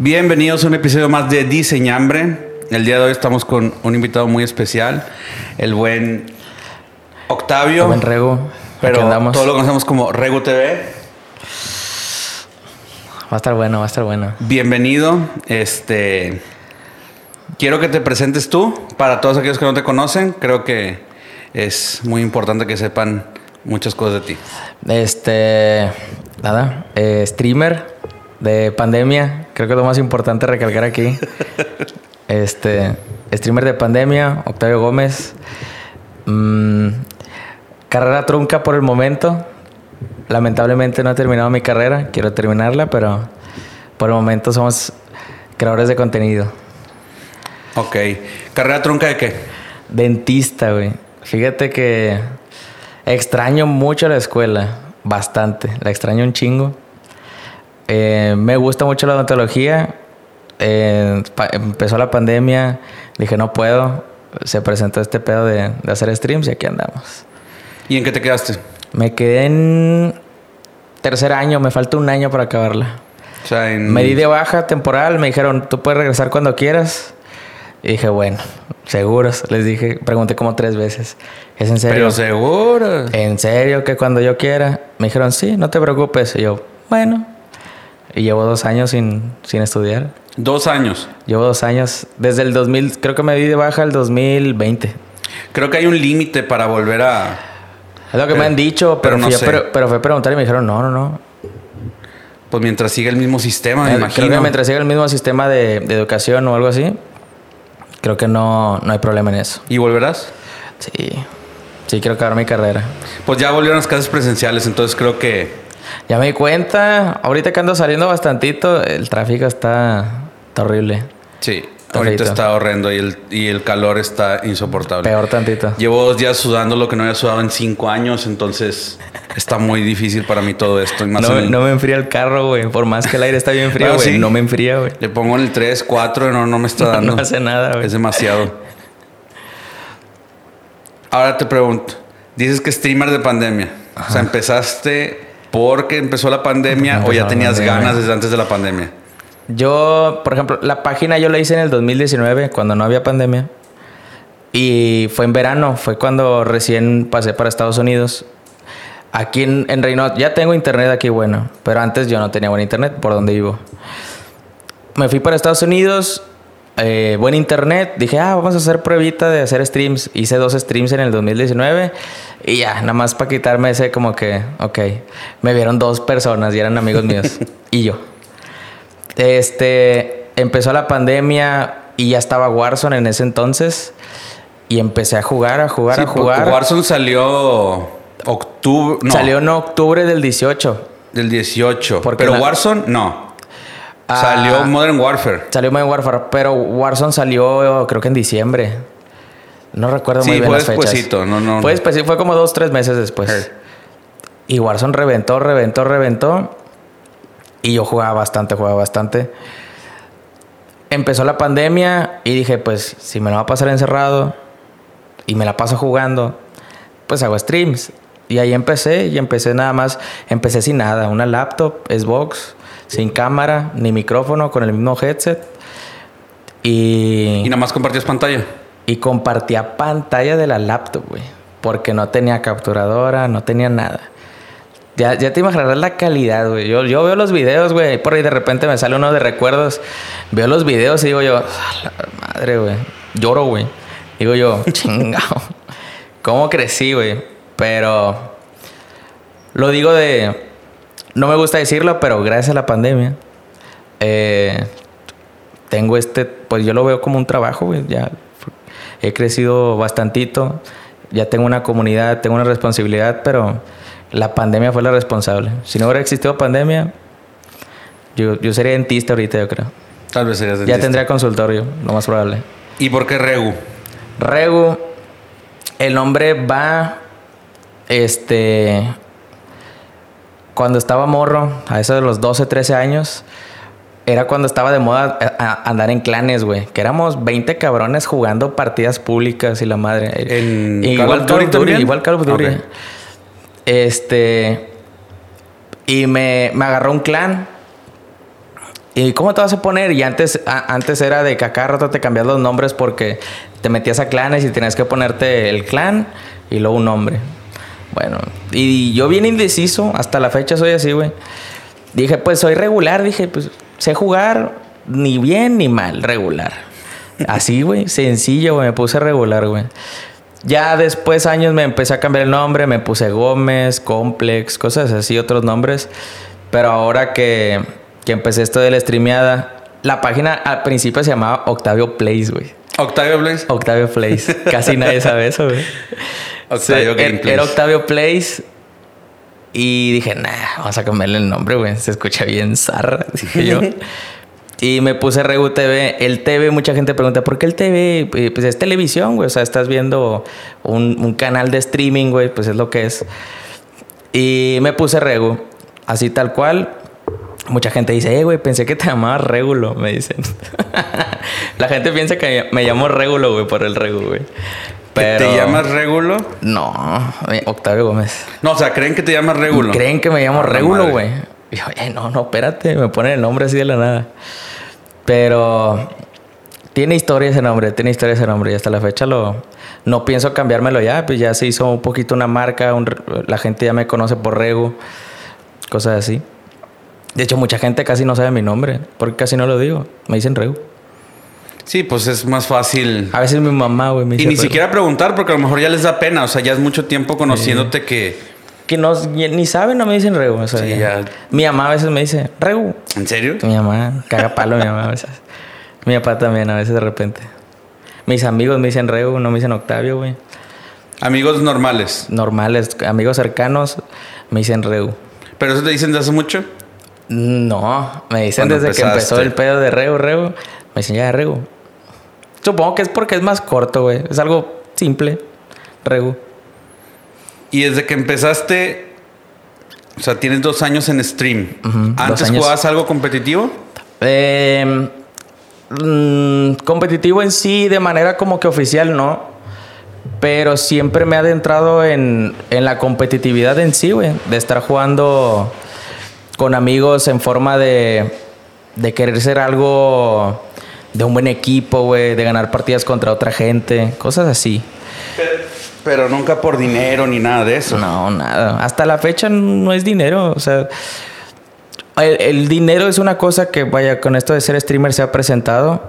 Bienvenidos a un episodio más de Diseñambre. El día de hoy estamos con un invitado muy especial, el buen Octavio. El buen Rego. Pero todos lo conocemos como Rego TV. Va a estar bueno, va a estar bueno. Bienvenido. Este. Quiero que te presentes tú para todos aquellos que no te conocen. Creo que es muy importante que sepan muchas cosas de ti. Este. Nada. eh, streamer de pandemia. Creo que es lo más importante recalcar aquí. Este. Streamer de pandemia, Octavio Gómez. Mm, carrera trunca por el momento. Lamentablemente no he terminado mi carrera. Quiero terminarla, pero por el momento somos creadores de contenido. Ok. ¿Carrera trunca de qué? Dentista, güey. Fíjate que extraño mucho la escuela. Bastante. La extraño un chingo. Eh, me gusta mucho la odontología. Eh, empezó la pandemia. Dije, no puedo. Se presentó este pedo de, de hacer streams y aquí andamos. ¿Y en qué te quedaste? Me quedé en tercer año. Me falta un año para acabarla. O sea, en. Me di de baja temporal. Me dijeron, tú puedes regresar cuando quieras. Y dije, bueno, seguros. Les dije, pregunté como tres veces. ¿Es en serio? Pero seguro. ¿En serio que cuando yo quiera? Me dijeron, sí, no te preocupes. Y yo, bueno. Y llevo dos años sin, sin estudiar. Dos años. Llevo dos años. Desde el 2000, creo que me di de baja el 2020. Creo que hay un límite para volver a. Es lo que Pero- me han dicho, pero pero, no fui sé. pre- pero fue a preguntar y me dijeron, no, no, no. Pues mientras siga el mismo sistema, me imagino. Creo que mientras siga el mismo sistema de, de educación o algo así, creo que no, no hay problema en eso. ¿Y volverás? Sí, sí, quiero acabar mi carrera. Pues ya volvieron las clases presenciales, entonces creo que. Ya me di cuenta, ahorita que ando saliendo bastantito, el tráfico está, está horrible. Sí. Ahorita está horrendo y el, y el calor está insoportable. Peor tantito. Llevo dos días sudando lo que no había sudado en cinco años, entonces está muy difícil para mí todo esto. y más No, en no me enfría el carro, güey. Por más que el aire está bien frío, güey. ¿sí? No me enfría, güey. Le pongo en el 3, 4, no, no me está dando. No hace nada, güey. Es demasiado. Ahora te pregunto, dices que streamer de pandemia. O sea, ¿empezaste porque empezó la pandemia Porque o ya empezó tenías pandemia. ganas desde antes de la pandemia? Yo, por ejemplo, la página yo la hice en el 2019, cuando no había pandemia. Y fue en verano, fue cuando recién pasé para Estados Unidos. Aquí en, en Reynosa, ya tengo internet aquí bueno, pero antes yo no tenía buen internet por donde vivo. Me fui para Estados Unidos, eh, buen internet, dije, ah, vamos a hacer pruebita de hacer streams. Hice dos streams en el 2019 y ya, nada más para quitarme ese como que, ok, me vieron dos personas y eran amigos míos y yo. Este, empezó la pandemia y ya estaba Warzone en ese entonces. Y empecé a jugar, a jugar, Sí, a jugar. Warzone salió octubre, no, Salió en octubre del 18. del 18. Porque Pero la- Warzone no. Ah. Salió Modern Warfare. Salió Modern Warfare, pero Warzone salió creo que en diciembre. No recuerdo Sí, muy bien las fechas. no, no, Fue fue como dos, tres meses después. Y Warzone reventó, reventó, reventó. Y yo jugaba bastante, jugaba bastante. Empezó la pandemia y dije, pues, si me la va a pasar encerrado y me la paso jugando, pues hago streams. Y ahí empecé, y empecé nada más, empecé sin nada, una laptop, Xbox, sin cámara, ni micrófono, con el mismo headset. Y, Y nada más compartías pantalla. y compartía pantalla de la laptop, güey. Porque no tenía capturadora, no tenía nada. Ya, ya te imaginarás la calidad, güey. Yo, yo veo los videos, güey. Por ahí de repente me sale uno de recuerdos. Veo los videos y digo yo, "Ah, la madre, güey. Lloro, güey. Digo yo, chingado. ¿Cómo crecí, güey? Pero lo digo de. No me gusta decirlo, pero gracias a la pandemia. eh, tengo este. Pues yo lo veo como un trabajo, güey. Ya he crecido bastantito. Ya tengo una comunidad, tengo una responsabilidad, pero la pandemia fue la responsable. Si no hubiera existido pandemia, yo, yo sería dentista ahorita, yo creo. Tal vez serías Ya dentista. tendría consultorio, lo más probable. ¿Y por qué Regu? Regu, el nombre va, este, cuando estaba morro, a eso de los 12, 13 años, era cuando estaba de moda eh, andar en clanes, güey. Que éramos 20 cabrones jugando partidas públicas y la madre. ¿En Call igual Call of Duty, igual Call of Duty. Este. Y me, me agarró un clan. ¿y cómo te vas a poner? Y antes, a- antes era de que a cada rato te cambias los nombres porque te metías a clanes y tenías que ponerte el clan y luego un nombre. Bueno, y yo bien indeciso, hasta la fecha soy así, güey. Dije, pues soy regular, dije, pues sé jugar ni bien ni mal, regular. Así, güey, sencillo, güey, me puse regular, güey. Ya después años me empecé a cambiar el nombre, me puse Gómez, Complex, cosas así, otros nombres. Pero ahora que, que empecé esto de la streameada, la página al principio se llamaba Octavio Plays, güey. Octavio Blaze. Octavio Plays. Casi nadie sabe eso, güey. Octavio era- Gameplays. Era Octavio Plays. Y dije, nah, vamos a cambiarle el nombre, güey. Se escucha bien zarra, dije yo. y me puse Regu TV. El TV, mucha gente pregunta, ¿por qué el TV? Eh, Pues es televisión, güey. O sea, estás viendo un, un canal de streaming, güey. Pues es lo que es. Y me puse Regu. Así tal cual. Mucha gente dice, eh, güey, pensé que te llamabas Regulo, me dicen. La gente piensa que me llamo Regulo, güey, por el Regu, güey. Pero... ¿Te llamas Régulo? No, eh, Octavio Gómez. No, o sea, creen que te llamas Régulo. Creen que me llamo Ah, Regulo, güey. Y yo, eh, no, no, espérate, me ponen el nombre así de la nada. Pero tiene historia ese nombre, tiene historia ese nombre. Y hasta la fecha lo. No pienso cambiármelo ya, pues ya se hizo un poquito una marca. un- la gente ya me conoce por Regu, cosas así. De hecho, mucha gente casi no sabe mi nombre, porque casi no lo digo. Me dicen Regu. Sí, pues es más fácil. A veces mi mamá, güey, me Y dice ni Regu. siquiera preguntar porque a lo mejor ya les da pena. O sea, ya es mucho tiempo conociéndote que... Que no, ni ni saben, no me dicen Regu. o sea, Sí, ya. ya. Mi mamá a veces me dice Regu. ¿En serio? Mi mamá caga palo, mi mamá a veces. Mi papá también, a veces de repente. Mis amigos me dicen Regu, no me dicen Octavio, güey. Amigos normales. Normales, amigos cercanos me dicen Regu. ¿Pero eso te dicen de hace mucho? No, me dicen Cuando desde que empezó el pedo de Regu, Regu. Me dicen ya Regu. Supongo que es porque es más corto, güey. Es algo simple. Regu. Y desde que empezaste... O sea, tienes dos años en stream. ¿Antes jugabas algo competitivo? Eh, competitivo en sí, de manera como que oficial, no. Pero siempre me he adentrado en, en la competitividad en sí, güey. De estar jugando con amigos en forma de, de querer ser algo de un buen equipo, güey. De ganar partidas contra otra gente. Cosas así. Pero nunca por dinero ni nada de eso. No, nada. Hasta la fecha no es dinero. O sea, el, el dinero es una cosa que, vaya, con esto de ser streamer se ha presentado.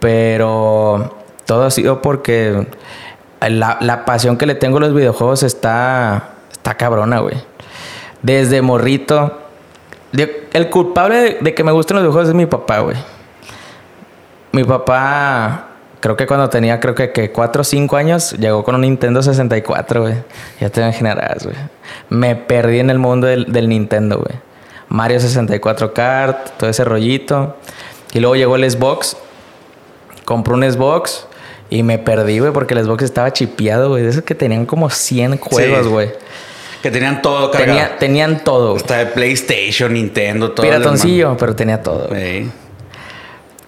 Pero todo ha sido porque la, la pasión que le tengo a los videojuegos está, está cabrona, güey. Desde morrito. El culpable de, de que me gusten los videojuegos es mi papá, güey. Mi papá, creo que cuando tenía, creo que, que 4 o 5 años, llegó con un Nintendo 64, güey. Ya te imaginarás, güey. Me perdí en el mundo del, del Nintendo, güey. Mario 64 Kart, todo ese rollito. Y luego llegó el Xbox. Compré un Xbox y me perdí, güey, porque el Xbox estaba chipeado, güey. De esos que tenían como 100 juegos, Sí. güey. Que tenían todo cargado. Tenía, tenían todo. Hasta de PlayStation, Nintendo, todo. Piratoncillo, pero tenía todo. Sí.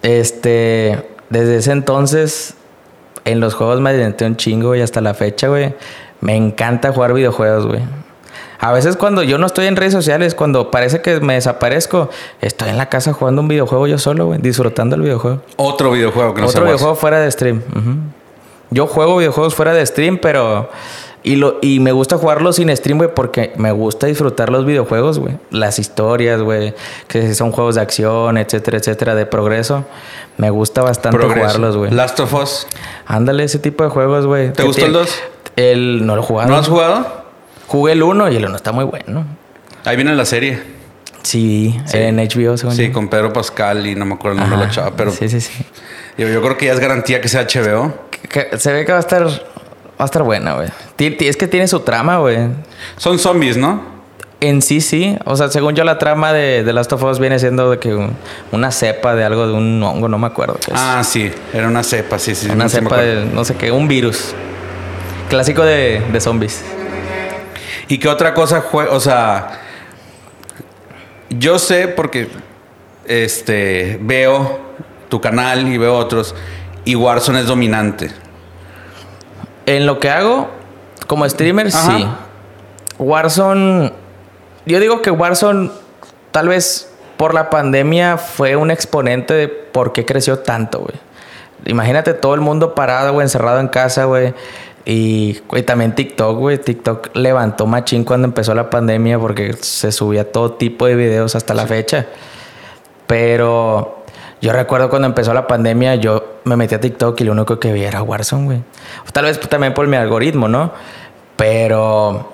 Este, desde ese entonces, en los juegos me adentré un chingo y hasta la fecha, güey. Me encanta jugar videojuegos, güey. A veces cuando yo no estoy en redes sociales, cuando parece que me desaparezco, estoy en la casa jugando un videojuego yo solo, güey, disfrutando el videojuego. Otro videojuego que no Otro videojuego fuera de stream. Yo juego videojuegos fuera de stream, pero... Y, lo, y me gusta jugarlos sin stream, güey, porque me gusta disfrutar los videojuegos, güey. Las historias, güey. Que son juegos de acción, etcétera, etcétera, de progreso. Me gusta bastante Progreso. jugarlos, güey. Last of Us. Ándale, ese tipo de juegos, güey. ¿Te Que gustó el tiene- dos? El... No lo he jugado. ¿No has jugado? Jugué el 1 y el 1 está muy bueno. Ahí viene la serie. Sí, Sí. en HBO, según Sí, yo. con Pedro Pascal y no me acuerdo el nombre de la chava, pero Sí, sí, sí. digo, yo creo que ya es garantía que sea HBO. Que- se ve que va a estar... Va a estar buena, güey. Es que tiene su trama, güey. Son zombies, ¿no? En sí, sí. O sea, según yo, la trama de, de Last of Us viene siendo de que un- una cepa de algo, de un hongo, no me acuerdo. qué es. Ah, sí, era una cepa, sí, sí. una cepa de no sé qué, un virus. Clásico de, de zombies. ¿Y qué otra cosa juega? O sea, yo sé porque este veo tu canal y veo otros y Warzone es dominante. En lo que hago, como streamer, Ajá. sí. Warzone. Yo digo que Warzone tal vez por la pandemia fue un exponente de por qué creció tanto, güey. Imagínate todo el mundo parado, güey, encerrado en casa, güey. Y, güey, también TikTok, güey. TikTok levantó machín cuando empezó la pandemia porque se subía todo tipo de videos hasta la fecha. Pero yo recuerdo cuando empezó la pandemia, yo me metí a TikTok y lo único que vi era Warzone, güey. Tal vez también por mi algoritmo, ¿no? Pero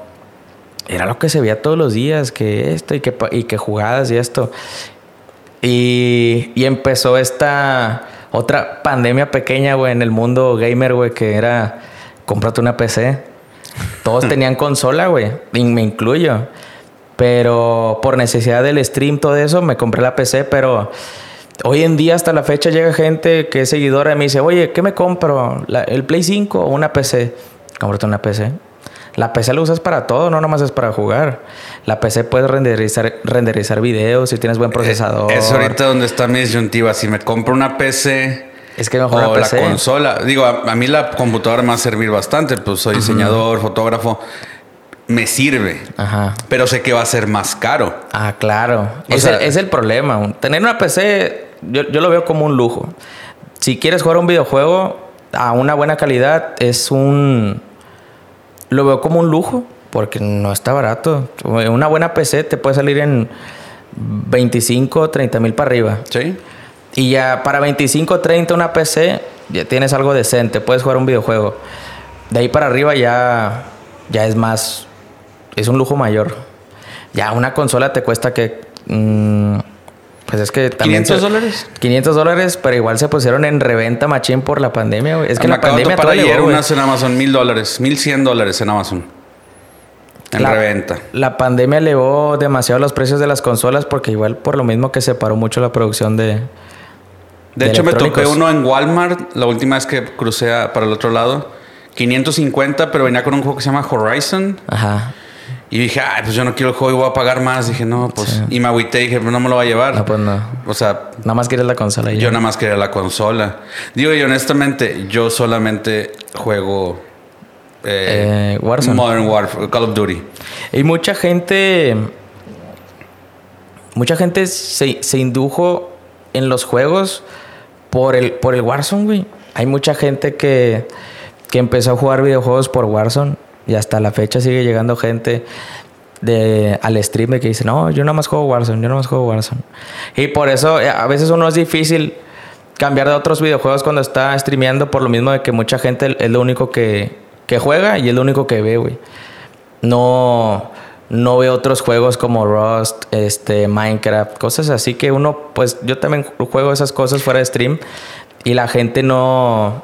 era lo que se veía todos los días, que esto y que, y que jugadas y esto. Y, y empezó esta otra pandemia pequeña, güey, en el mundo gamer, güey, que era cómprate una PC. Todos tenían consola, güey, y me incluyo. Pero por necesidad del stream, todo eso, me compré la PC, pero hoy en día hasta la fecha llega gente que es seguidora y me dice, oye, ¿qué me compro? ¿El Play 5 o una PC? Cómprate una PC. La PC la usas para todo, no nomás es para jugar. La PC puedes renderizar, renderizar videos si tienes buen procesador. Es ahorita donde está mi disyuntiva. Si me compro una PC es que mejor o la consola. Digo, a, mí la computadora me va a servir bastante. Pues soy diseñador, fotógrafo. Me sirve. Ajá. Pero sé que va a ser más caro. Ah, claro. Es, el, es, el, problema. Tener una PC, yo, yo lo veo como un lujo. Si quieres jugar un videojuego a una buena calidad, es un lo veo como un lujo porque no está barato. Una buena PC te puede salir en 25, 30 mil para arriba. Sí. Y ya para 25, 30 una PC ya tienes algo decente, puedes jugar un videojuego. De ahí para arriba ya, ya es más, es un lujo mayor. Ya una consola te cuesta que... Mm, pues es que también. ¿500 dólares? 500 dólares, pero igual se pusieron en reventa machín por la pandemia, güey. Es que la pandemia para ayer unas en Amazon, mil dólares, mil cien dólares en Amazon. En reventa. La pandemia elevó demasiado los precios de las consolas porque igual por lo mismo que se paró mucho la producción de. De, hecho, me topé uno en Walmart la última vez que crucé para el otro lado. 550, pero venía con un juego que se llama Horizon. Ajá. Y dije, ay, pues yo no quiero el juego y voy a pagar más. Dije, no, pues. Y me agüité y dije, no me lo va a llevar. No, pues no. O sea. Nada más quieres la consola. Yo nada más quería la consola. Digo, y honestamente, yo solamente juego. Eh, eh, Warzone. Modern Warfare, Call of Duty. Y mucha gente. Mucha gente se, se indujo en los juegos por el, por el Warzone, güey. Hay mucha gente que, que empezó a jugar videojuegos por Warzone y hasta la fecha sigue llegando gente de, al stream que dice, no, yo nada más juego Warzone, yo nada más juego Warzone. Y por eso eh, a veces uno es difícil cambiar de otros videojuegos cuando está streameando por lo mismo de que mucha gente es lo único que, que juega y es lo único que ve, güey. No, no ve otros juegos como Rust, este, Minecraft, cosas así que uno, pues yo también juego esas cosas fuera de stream y la gente no,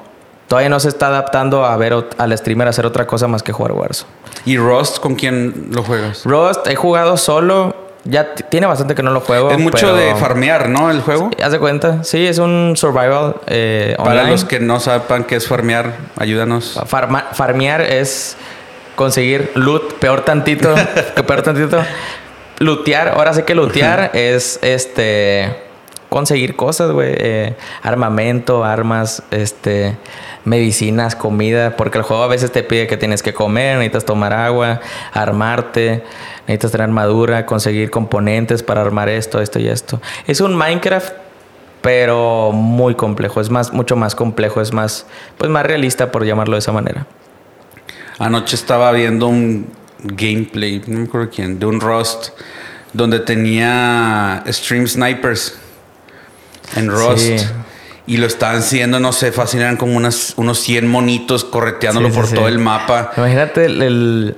todavía no se está adaptando a ver al streamer hacer otra cosa más que jugar Warzone. ¿Y Rust con quién lo juegas? Rust he jugado solo. Ya tiene bastante que no lo juego. Es mucho de farmear, ¿no? El juego. haz de cuenta. Sí, es un survival eh, Para los que no sepan qué es farmear, ayúdanos. farmear es conseguir loot, peor tantito, que peor tantito. Lootear, ahora sé que lootear es este conseguir cosas, güey. Eh, armamento, armas, este, medicinas, comida. Porque el juego a veces te pide que tienes que comer, necesitas tomar agua, armarte, necesitas tener armadura, conseguir componentes para armar esto, esto y esto. Es un Minecraft, pero muy complejo. Es más, mucho más complejo, es más, pues más realista, por llamarlo de esa manera. Anoche estaba viendo un gameplay, no me acuerdo quién, de un Rust donde tenía stream snipers en Rust. Y lo estaban haciendo, no sé, fácil, eran como unas, unos 100 monitos correteándolo por todo el mapa. Imagínate, el,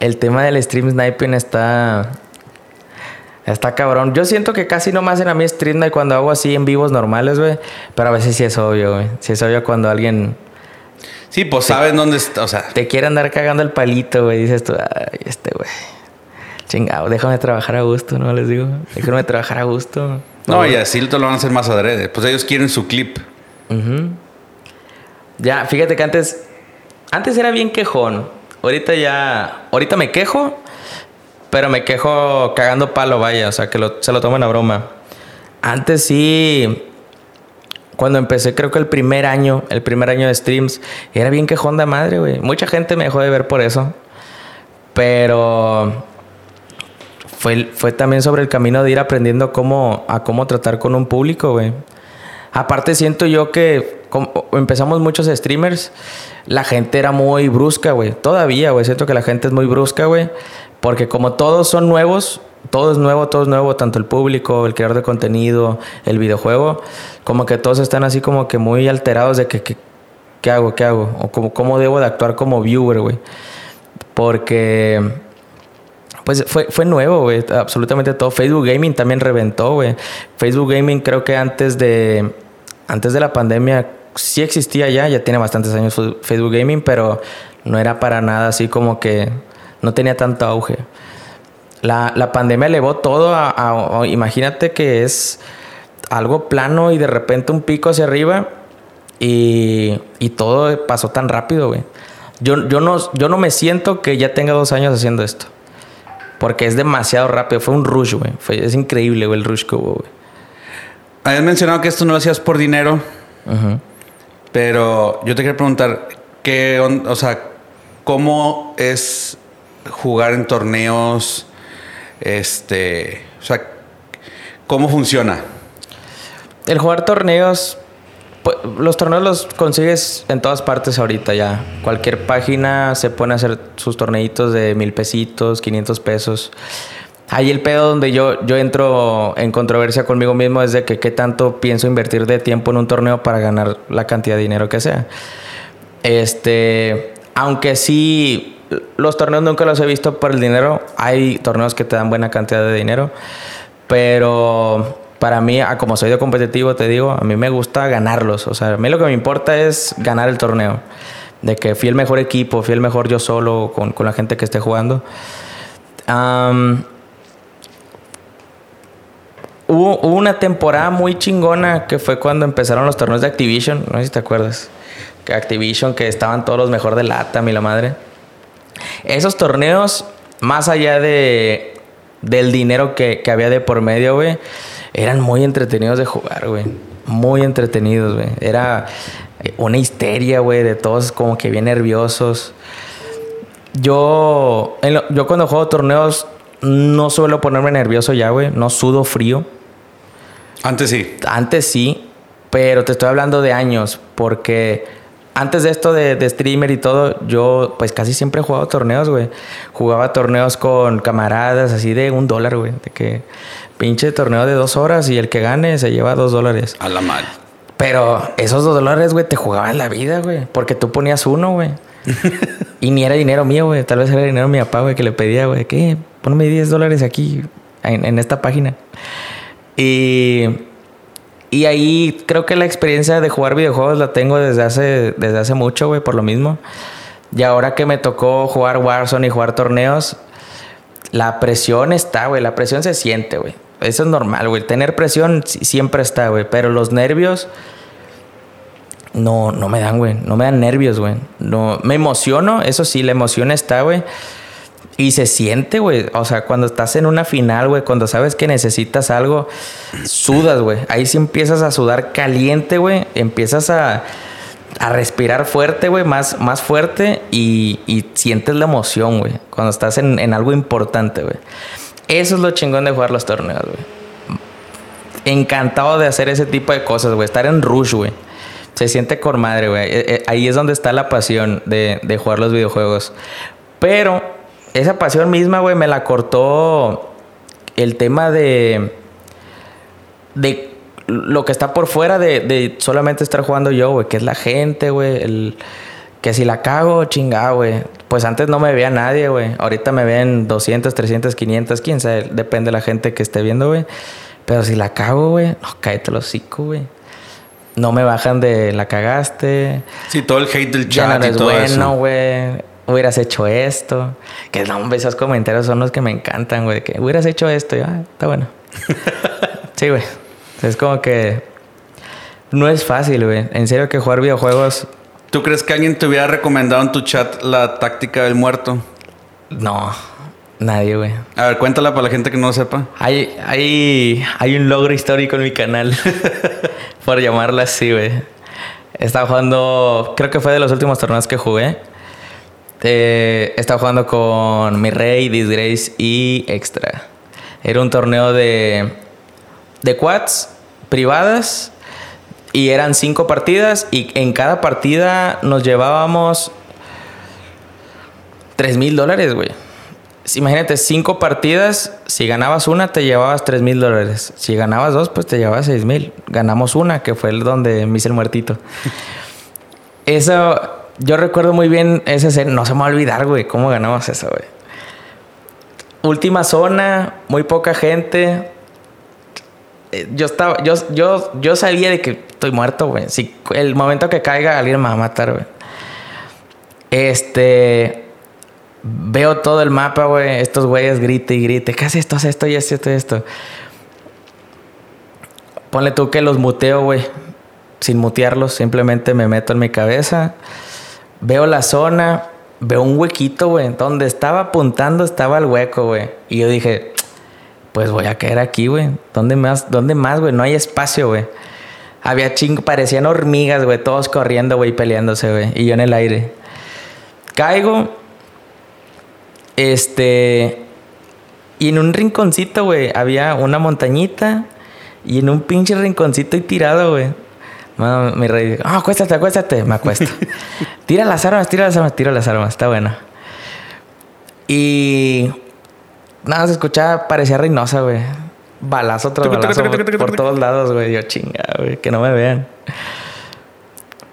el, tema del stream sniping está. Está cabrón. Yo siento que casi no me hacen a mí stream y cuando hago así en vivos normales, güey. Pero a veces sí es obvio, güey. Sí es obvio cuando alguien. Sí, pues sabes dónde está. O sea. Te quiere andar cagando el palito, güey. Dices tú, ay, este, güey. Chingado, déjame trabajar a gusto, ¿no? Les digo. Déjame trabajar a gusto. No, y así lo van a hacer más adrede. Pues ellos quieren su clip. Ya, fíjate que antes. Antes era bien quejón. Ahorita ya. Ahorita me quejo. Pero me quejo cagando palo, vaya. O sea, que se lo tomen a broma. Antes sí. Cuando empecé, creo que el primer año, el primer año de streams, era bien quejón de madre, güey. Mucha gente me dejó de ver por eso. Pero fue, fue también sobre el camino de ir aprendiendo cómo, a cómo tratar con un público, güey. Aparte siento yo que empezamos muchos streamers, la gente era muy brusca, güey. Todavía, güey. Siento que la gente es muy brusca, güey. Porque como todos son nuevos, todo es nuevo, todo es nuevo, tanto el público, el creador de contenido, el videojuego, como que todos están así como que muy alterados de que, ¿qué hago? ¿Qué hago? O como, cómo debo de actuar como viewer, güey. Porque, pues fue, fue nuevo, güey, absolutamente todo. Facebook Gaming también reventó, güey. Facebook Gaming creo que antes de, antes de la pandemia sí existía ya, ya tiene bastantes años Facebook Gaming, pero no era para nada así como que no tenía tanto auge. La, la pandemia elevó todo a, imagínate que es algo plano y de repente un pico hacia arriba y, y todo pasó tan rápido, güey. Yo, yo, no, yo no me siento que ya tenga dos años haciendo esto. Porque es demasiado rápido. Fue un rush, güey. es increíble, güey, el rush que hubo, güey. Habías mencionado que esto no lo hacías por dinero. Pero yo te quería preguntar, ¿qué, o sea, cómo es jugar en torneos? Este, o sea, ¿cómo funciona? El jugar torneos, los torneos los consigues en todas partes ahorita ya. Cualquier página se pone a hacer sus torneitos de mil pesitos, 500 pesos. Ahí el pedo donde yo, yo entro en controversia conmigo mismo es de que qué tanto pienso invertir de tiempo en un torneo para ganar la cantidad de dinero que sea. Este, aunque sí, los torneos nunca los he visto por el dinero. Hay torneos que te dan buena cantidad de dinero. Pero para mí, como soy de competitivo, te digo, a mí me gusta ganarlos. O sea, a mí lo que me importa es ganar el torneo. De que fui el mejor equipo, fui el mejor yo solo con, con la gente que esté jugando. Hubo, una temporada muy chingona que fue cuando empezaron los torneos de Activision. No sé si te acuerdas. Que Activision, que estaban todos los mejor de lata, mi la madre. Esos torneos, más allá de, del dinero que, que había de por medio, güey, eran muy entretenidos de jugar, güey. Muy entretenidos, güey. Era una histeria, güey, de todos como que bien nerviosos. Yo, yo cuando juego torneos no suelo ponerme nervioso ya, güey. No sudo frío. Antes sí. Antes sí, pero te estoy hablando de años, porque antes de esto de, streamer y todo, yo pues casi siempre he jugado torneos, güey. Jugaba torneos con camaradas así de un dólar, güey. De que pinche torneo de dos horas y el que gane se lleva dos dólares. A la mal. Pero esos dos dólares, güey, te jugaban la vida, güey. Porque tú ponías uno, güey. y ni era dinero mío, güey. Tal vez era dinero de mi papá, güey, que le pedía, güey, que ponme 10 dólares aquí en, esta página. Y, y ahí creo que la experiencia de jugar videojuegos la tengo desde hace, desde hace mucho, güey, por lo mismo. Y ahora que me tocó jugar Warzone y jugar torneos, la presión está, güey. La presión se siente, güey. Eso es normal, güey. Tener presión siempre está, güey. Pero los nervios no, no me dan, güey. No me dan nervios, güey. No, me emociono, eso sí, la emoción está, güey. Y se siente, güey. O sea, cuando estás en una final, güey, cuando sabes que necesitas algo, sudas, güey. Ahí sí empiezas a sudar caliente, güey. Empiezas a, a respirar fuerte, güey, más, más fuerte y, y, sientes la emoción, güey. Cuando estás en, en algo importante, güey. Eso es lo chingón de jugar los torneos, güey. Encantado de hacer ese tipo de cosas, güey. Estar en rush, güey. Se siente con madre, güey. Eh, eh, ahí es donde está la pasión de, de jugar los videojuegos. Pero esa pasión misma, güey, me la cortó el tema de. de lo que está por fuera de, solamente estar jugando yo, güey, que es la gente, güey. Que si la cago, chingado, güey. Pues antes no me veía nadie, güey. Ahorita me ven 200, 300, 500, quién sabe. Depende de la gente que esté viendo, güey. Pero si la cago, güey, no, cállate los hocico, güey. No me bajan de la cagaste. Sí, todo el hate del chat y todo bueno, güey hubieras hecho esto. Que no, esos comentarios son los que me encantan, güey. Que hubieras hecho esto. Y, ah, está bueno. sí, güey. Es como que no es fácil, güey. En serio que jugar videojuegos. ¿Tú crees que alguien te hubiera recomendado en tu chat la táctica del muerto? No, nadie, güey. A ver, cuéntala para la gente que no lo sepa. Hay, hay, hay un logro histórico en mi canal, por llamarla así, güey. Estaba jugando, creo que fue de los últimos torneos que jugué. Eh, estaba jugando con Mi Rey, Disgrace y Extra. Era un torneo de, de quads privadas y eran cinco partidas y en cada partida nos llevábamos tres mil dólares, güey. Imagínate, cinco partidas, si ganabas una te llevabas tres mil dólares. Si ganabas dos, pues te llevabas seis mil. Ganamos una, que fue el donde me hice el muertito. Eso, yo recuerdo muy bien ese escena. No se me va a olvidar, güey, cómo ganamos eso, güey. Última zona, muy poca gente. Eh, Yo estaba, yo, yo, yo sabía de que estoy muerto, güey. Si el momento que caiga, alguien me va a matar, güey. Este. Veo todo el mapa, güey. Estos güeyes grite y grite. ¿Qué haces esto? Haz esto y esto y esto. Ponle tú que los muteo, güey. Sin mutearlos, simplemente me meto en mi cabeza. Veo la zona. Veo un huequito, güey. Donde estaba apuntando estaba el hueco, güey. Y yo dije, pues voy a caer aquí, güey. ¿Dónde más, dónde más, güey? No hay espacio, güey. Había ching, parecían hormigas, güey. Todos corriendo, güey, peleándose, güey. Y yo en el aire. Caigo. Este. Y en un rinconcito, güey, había una montañita. Y en un pinche rinconcito y tirado, güey. Mano, mi rey, ah, acuéstate, acuéstate. Me acuesto. tira las armas, tira las armas, tira las armas. Está bueno. Y. Nada, se escuchaba, parecía Reynosa, güey. Balazo tras balazo por, todos lados, güey. Yo chinga, güey, que no me vean.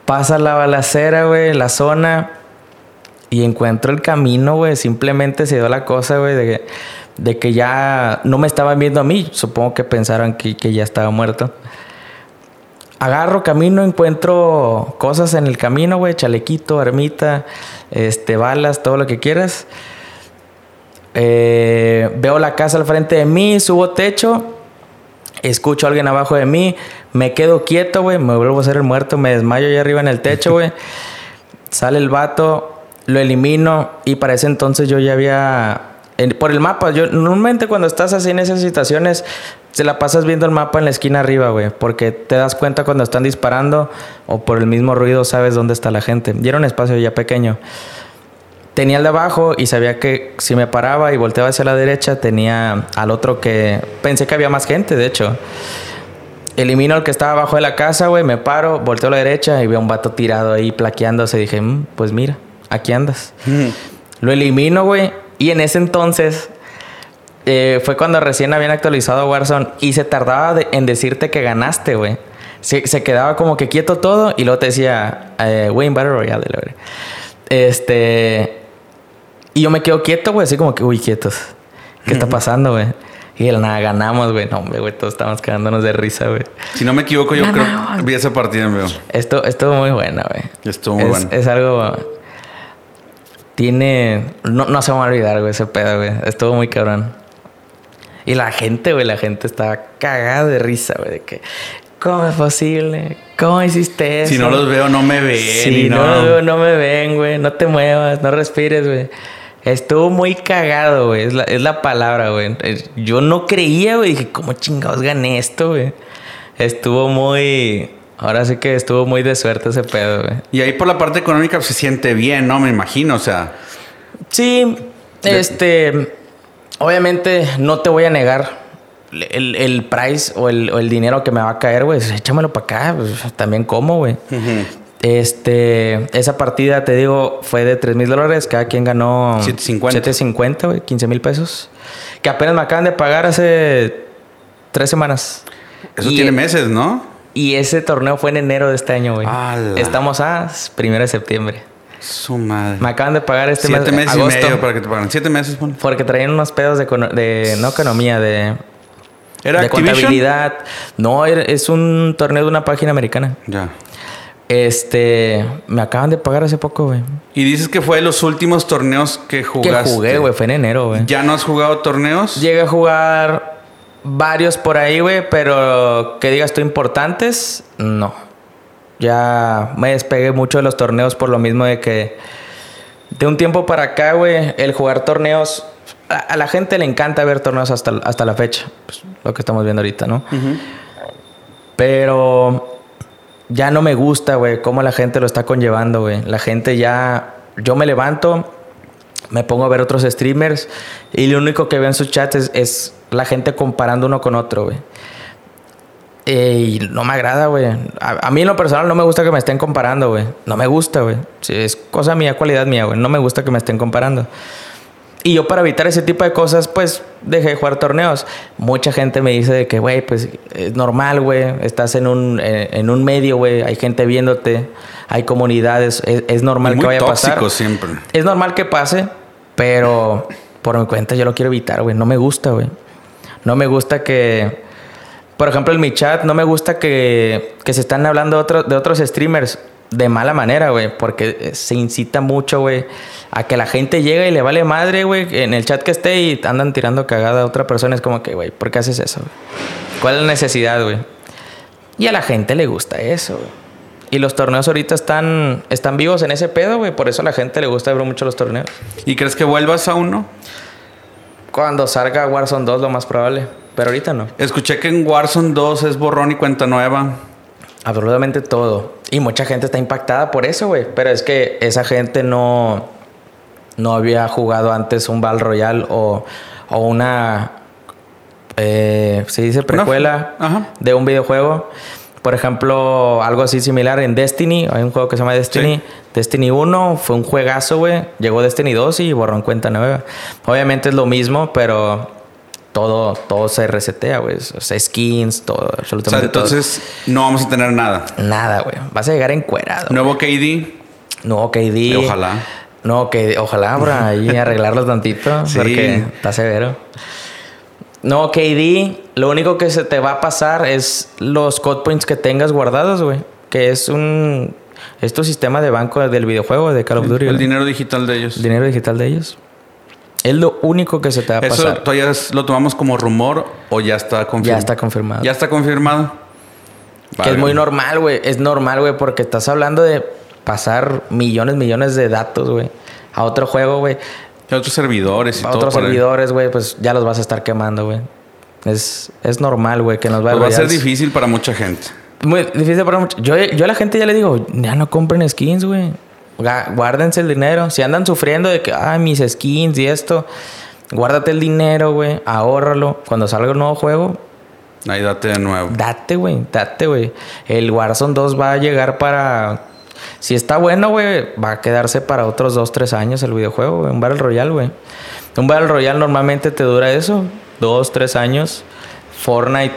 Pasa la balacera, güey, la zona. Y encuentro el camino, güey. Simplemente se dio la cosa, güey, de que, de que ya no me estaban viendo a mí. Supongo que pensaron que, que ya estaba muerto. Agarro camino, encuentro cosas en el camino, güey. Chalequito, armita, este, balas, todo lo que quieras. Eh, veo la casa al frente de mí, subo techo, escucho a alguien abajo de mí, me quedo quieto, güey, me vuelvo a hacer el muerto, me desmayo allá arriba en el techo, güey. Sale el vato, lo elimino y para ese entonces yo ya había... por el mapa, yo normalmente cuando estás así en esas situaciones, se la pasas viendo el mapa en la esquina arriba, güey, porque te das cuenta cuando están disparando o por el mismo ruido sabes dónde está la gente. Y era un espacio ya pequeño tenía el de abajo y sabía que si me paraba y volteaba hacia la derecha tenía al otro que pensé que había más gente, de hecho. Elimino al que estaba abajo de la casa, güey, me paro, volteo a la derecha y veo un vato tirado ahí plaqueándose. Dije, "Mm, pues mira, aquí andas. Lo elimino, güey, y en ese entonces eh, fue cuando recién habían actualizado Warzone y se tardaba de- en decirte que ganaste, güey. Se, se quedaba como que quieto todo y luego te decía, eh, Wayne Battle Royale, verdad. Este. Y yo me quedo quieto, güey, así como que, uy, quietos. ¿Qué está pasando, güey? Y de la nada ganamos, güey. No, hombre, güey, todos estábamos quedándonos de risa, güey. Si no me equivoco, yo No, creo no. que vi esa partida, veo. Esto estuvo muy buena, güey. Estuvo muy es, bueno. es algo. Tiene. No, no se me va a olvidar, güey, ese pedo, güey. Estuvo muy cabrón. Y la gente, güey, la gente estaba cagada de risa, güey, de que. ¿Cómo es posible? ¿Cómo hiciste eso? Si no los veo, no me ven. Si y no, los veo, no me ven, güey. No te muevas, no respires, güey. Estuvo muy cagado, güey. Es la, es la palabra, güey. Yo no creía, güey. Dije, ¿cómo chingados gané esto, güey? Estuvo muy... Ahora sí que estuvo muy de suerte ese pedo, güey. Y ahí por la parte económica pues, se siente bien, ¿no? Me imagino, o sea. Sí, este... Obviamente no te voy a negar el, el price o el, o el dinero que me va a caer, güey. Échamelo para acá. pues, también como, güey. Este, esa partida, te digo, fue de 3 mil dólares. Cada quien ganó 750. 750, güey, 15 mil pesos. Que apenas me acaban de pagar hace tres semanas. Eso Y- tiene meses, ¿no? Y ese torneo fue en enero de este año, güey. Estamos a primero de septiembre. Su madre. Me acaban de pagar este Siete mes, meses agosto, y medio para que te paguen. Siete meses, pon. Porque traían unos pedos de, de no economía, de, ¿Era de Activision? contabilidad. No, es un torneo de una página americana. Ya. Este, me acaban de pagar hace poco, güey. Y dices que fue de los últimos torneos que Que jugaste. jugué, güey, fue en enero, güey. ¿Ya no has jugado torneos? Llegué a jugar varios por ahí, güey, pero que digas tú importantes, no. Ya me despegué mucho de los torneos por lo mismo de que de un tiempo para acá, güey, el jugar torneos, a, a la gente le encanta ver torneos hasta, hasta la fecha, pues, lo que estamos viendo ahorita, ¿no? Pero ya no me gusta, güey, cómo la gente lo está conllevando, güey. La gente ya, yo me levanto, me pongo a ver otros streamers y lo único que veo en sus chats es, la gente comparando uno con otro, güey. Y no me agrada, güey. A, a mí en lo personal no me gusta que me estén comparando, güey. No me gusta, güey. Sí, es cosa mía, cualidad mía, güey. No me gusta que me estén comparando. Y yo para evitar ese tipo de cosas, pues dejé de jugar torneos. Mucha gente me dice de que, güey, pues es normal, güey. Estás en un, eh, en un medio, güey. Hay gente viéndote. Hay comunidades. Es, es normal Muy que vaya a pasar. siempre. Es normal que pase, pero por mi cuenta yo lo quiero evitar, güey. No me gusta, güey. No me gusta que... Por ejemplo, en mi chat no me gusta que, que se están hablando de, otro- de otros streamers de mala manera, güey. Porque eh, se incita mucho, güey, a que la gente llega y le vale madre, güey, en el chat que esté y andan tirando cagada a otra persona. Es como que, güey, ¿por qué haces eso? ¿Cuál es la necesidad, güey? Y a la gente le gusta eso, güey. Y los torneos ahorita están, están vivos en ese pedo, güey. Por eso a la gente le gusta ver mucho los torneos. ¿Y crees que vuelvas a uno? Cuando salga Warzone 2, lo más probable. Pero ahorita no. Escuché que en Warzone 2 es borrón y cuenta nueva. Absolutamente todo. Y mucha gente está impactada por eso, güey. Pero es que esa gente no, no había jugado antes un Battle Royale o, o una. Eh, se dice precuela de un videojuego. Por ejemplo, algo así similar en Destiny. Hay un juego que se llama Destiny. Sí. Destiny 1 fue un juegazo, güey. Llegó Destiny 2 y borró en cuenta nueva. Obviamente es lo mismo, pero todo, todo se resetea, güey. O sea, skins, todo, O sea, absolutamente todo. entonces no vamos a tener nada. Nada, güey. Vas a llegar encuerado. Nuevo KD. No, KD. Ojalá. No, que ojalá, bro, ahí arreglarlos tantito. Sí. Porque está severo. No, KD, lo único que se te va a pasar es los code points que tengas guardados, güey. Que es un. Es tu sistema de banco del videojuego de Call of Duty. El güey. dinero digital de ellos. El dinero digital de ellos. Es lo único que se te va a ¿Eso pasar. todavía es- lo tomamos como rumor o ya está confirmado? Ya está confirmado. Ya está confirmado. Que es muy normal, güey. Es normal, güey, porque estás hablando de pasar millones, millones de datos, güey, a otro juego, güey. Y otros servidores y A todo. otros por ahí. servidores, güey, pues ya los vas a estar quemando, güey. Es, es normal, güey, que nos va Pues va a ser difícil para mucha gente. Muy difícil para muchos. Yo, yo a la gente ya le digo, ya no compren skins, güey. Guárdense el dinero. Si andan sufriendo de que, ay, mis skins y esto, guárdate el dinero, güey. Ahórralo. Cuando salga un nuevo juego, Ahí date de nuevo. date, güey. Date, güey. El Warzone 2 va a llegar para. Si está bueno, güey, va a quedarse para otros 2, 3 años el videojuego, güey. Un Battle Royale, güey. Un Battle Royale normalmente te dura eso, 2, 3 años. Fortnite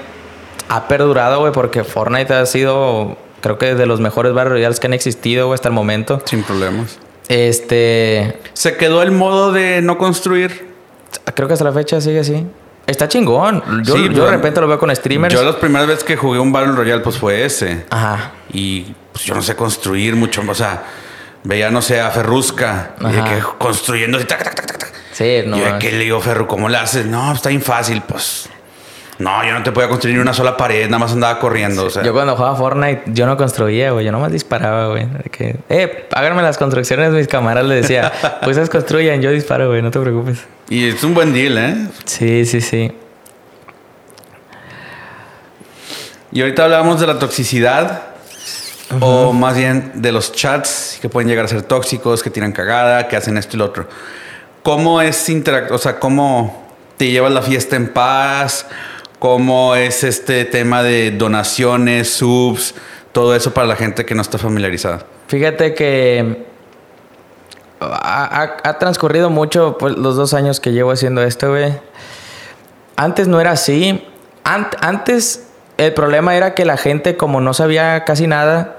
ha perdurado, güey, porque Fortnite ha sido, creo que de los mejores Battle Royales que han existido, hasta el momento. Sin problemas. Este. Se quedó el modo de no construir. Creo que hasta la fecha sigue así. Está chingón. Yo, Sí, yo de repente lo veo con streamers. Yo las primeras veces que jugué un Battle Royale, pues fue ese. Ajá. Y pues yo no sé construir mucho. O sea, veía, no sé, a Ferrusca. Y de que construyendo así, tac, tac, tac, tac. Sí, no. y de que le digo, Ferru, ¿cómo le haces? No, pues, está bien fácil, pues. No, yo no te podía construir ni una sola pared, nada más andaba corriendo. O sea, Yo cuando jugaba Fortnite, yo no construía, güey. Yo nomás disparaba, güey. Que, eh, háganme las construcciones. Mis camaradas le decía, pues ustedes construyan, yo disparo, güey. No te preocupes. Y es un buen deal, ¿eh? Sí, sí, sí. Y ahorita hablábamos de la toxicidad. O más bien de los chats que pueden llegar a ser tóxicos, que tiran cagada, que hacen esto y lo otro. ¿Cómo es interact O sea, ¿cómo te llevas la fiesta en paz? ¿Cómo es este tema de donaciones, subs? Todo eso para la gente que no está familiarizada. Fíjate que ha, ha- transcurrido mucho pues, los dos años que llevo haciendo esto, güey. Antes no era así. Ant- antes el problema era que la gente, como no sabía casi nada,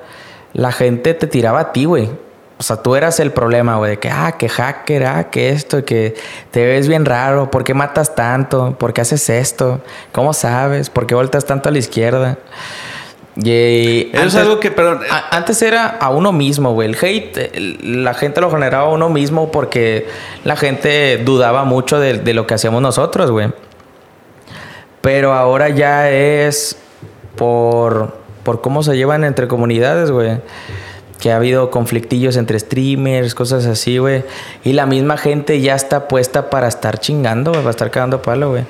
la gente te tiraba a ti, güey. O sea, tú eras el problema, güey, de que, ah, que hacker, ah, que esto, que te ves bien raro, ¿por qué matas tanto? ¿Por qué haces esto? ¿Cómo sabes? ¿Por qué voltas tanto a la izquierda? Y Eso es algo que, perdón, a- antes era a uno mismo, güey. El hate, el- la gente lo generaba a uno mismo porque la gente dudaba mucho de, de lo que hacíamos nosotros, güey. Pero ahora ya es por, por cómo se llevan entre comunidades, güey. Que ha habido conflictillos entre streamers, cosas así, güey. Y la misma gente ya está puesta para estar chingando, güey, para estar cagando palo, güey.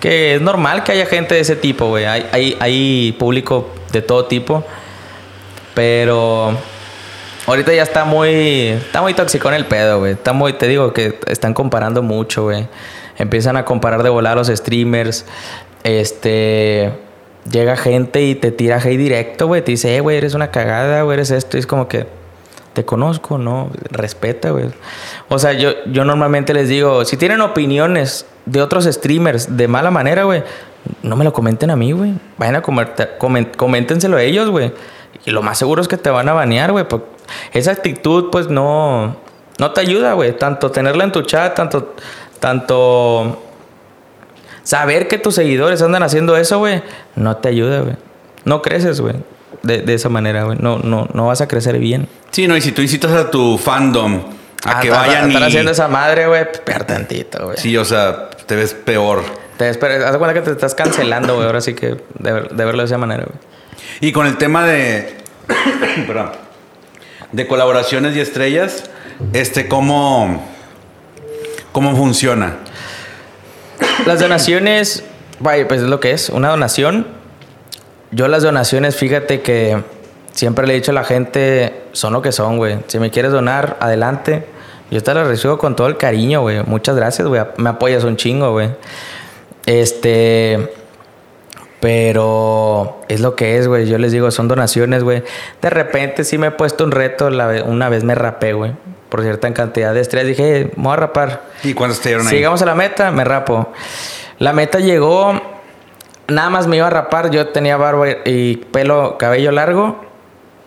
Que es normal que haya gente de ese tipo, güey. Hay, hay, público de todo tipo. Pero Ahorita ya está muy. Está muy tóxico en el pedo, güey. Está muy. Te digo que están comparando mucho, güey. Empiezan a comparar de volar a los streamers. Este. Llega gente y te tira hate directo, güey. Te dice, eh, güey, eres una cagada, güey, eres esto. Y es como que. Te conozco, ¿no? Respeta, güey. O sea, yo, yo normalmente les digo, si tienen opiniones de otros streamers de mala manera, güey, no me lo comenten a mí, güey. Vayan a comentar, comen- coméntenselo a ellos, güey. Y lo más seguro es que te van a banear, güey. Esa actitud, pues, no, no te ayuda, güey. Tanto tenerla en tu chat, tanto, tanto saber que tus seguidores andan haciendo eso, güey, no te ayuda, güey. No creces, güey. De, de esa manera, güey. No, no, no vas a crecer bien. Sí, no, y si tú incitas a tu fandom a que Ah, vayan Están y... haciendo esa madre, güey. pues, Peor tantito, güey. Sí, o sea, te ves peor. Te esperes, haz de cuenta que te estás cancelando, güey. Ahora sí que de, ver- de verlo de esa manera, güey. Y con el tema de... perdón, de colaboraciones y estrellas, este, ¿cómo... ¿Cómo funciona? Las donaciones, vaya, pues es lo que es, una donación. Yo las donaciones, fíjate que siempre le he dicho a la gente, son lo que son, güey. Si me quieres donar, adelante. Yo te las recibo con todo el cariño, güey. Muchas gracias, güey. Me apoyas un chingo, güey. Este... Pero es lo que es, güey. Yo les digo, son donaciones, güey. De repente sí me he puesto un reto. la una vez me rapé, güey. Por cierta cantidad de estrellas. Dije, "Eh, me voy a rapar. ¿Y cuántos te dieron Si ahí? llegamos a la meta, me rapo. La meta llegó, nada más me iba a rapar. Yo tenía barba y pelo, cabello largo.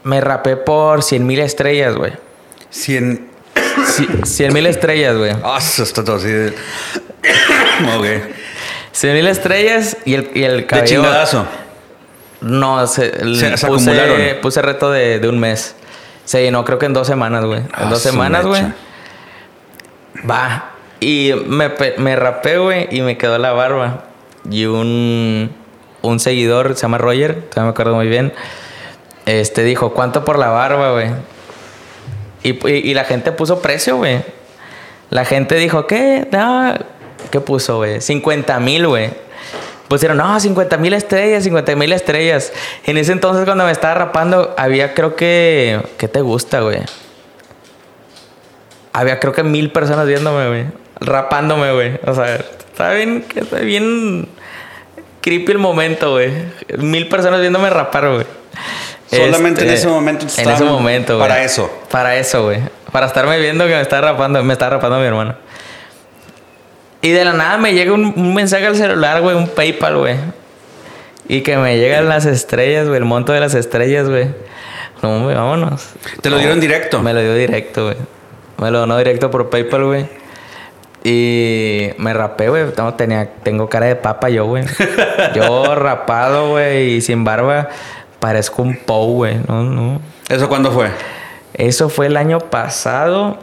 Me rapé por 100 mil estrellas, güey. 100... 100 mil estrellas, güey. Ah, eso está todo así de... ok. 100 mil estrellas y el, y el De cabello. chingadazo. No, Se- se puse, acumularon. puse reto de, de un mes. Se llenó, creo que en dos semanas, güey. En Ah, dos semanas, güey. Va. Y me, me rapé, güey, y me quedó la barba. Y un, un seguidor, se llama Roger, todavía me acuerdo muy bien. Este dijo, ¿cuánto por la barba, güey? Y, y- y la gente puso precio, güey. La gente dijo, ¿qué? No. ¿Qué puso, güey? 50 mil, güey. Pusieron, no, 50 mil estrellas, 50 mil estrellas. En ese entonces, cuando me estaba rapando, había creo que. ¿Qué te gusta, güey? Había creo que mil personas viéndome, güey. Rapándome, güey. O sea, está bien, está bien creepy el momento, güey. Mil personas viéndome rapar, güey. Solamente en Este, ese momento En ese momento, güey. para eso. Para eso, güey. Para estarme viendo que me está rapando, me está rapando mi hermano. Y de la nada me llega un, un mensaje al celular, güey, un PayPal, güey. Y que me llegan las estrellas, güey, el monto de las estrellas, güey. No, güey, vámonos. ¿Te lo dieron directo? Me lo dio directo, güey. Me lo donó directo por PayPal, güey. Y me rapé, güey. Tengo, tenía, tengo cara de papa yo, güey. yo rapado, güey, y sin barba. Parezco un pou, güey. No, no. ¿Eso cuándo fue? Eso fue el año pasado.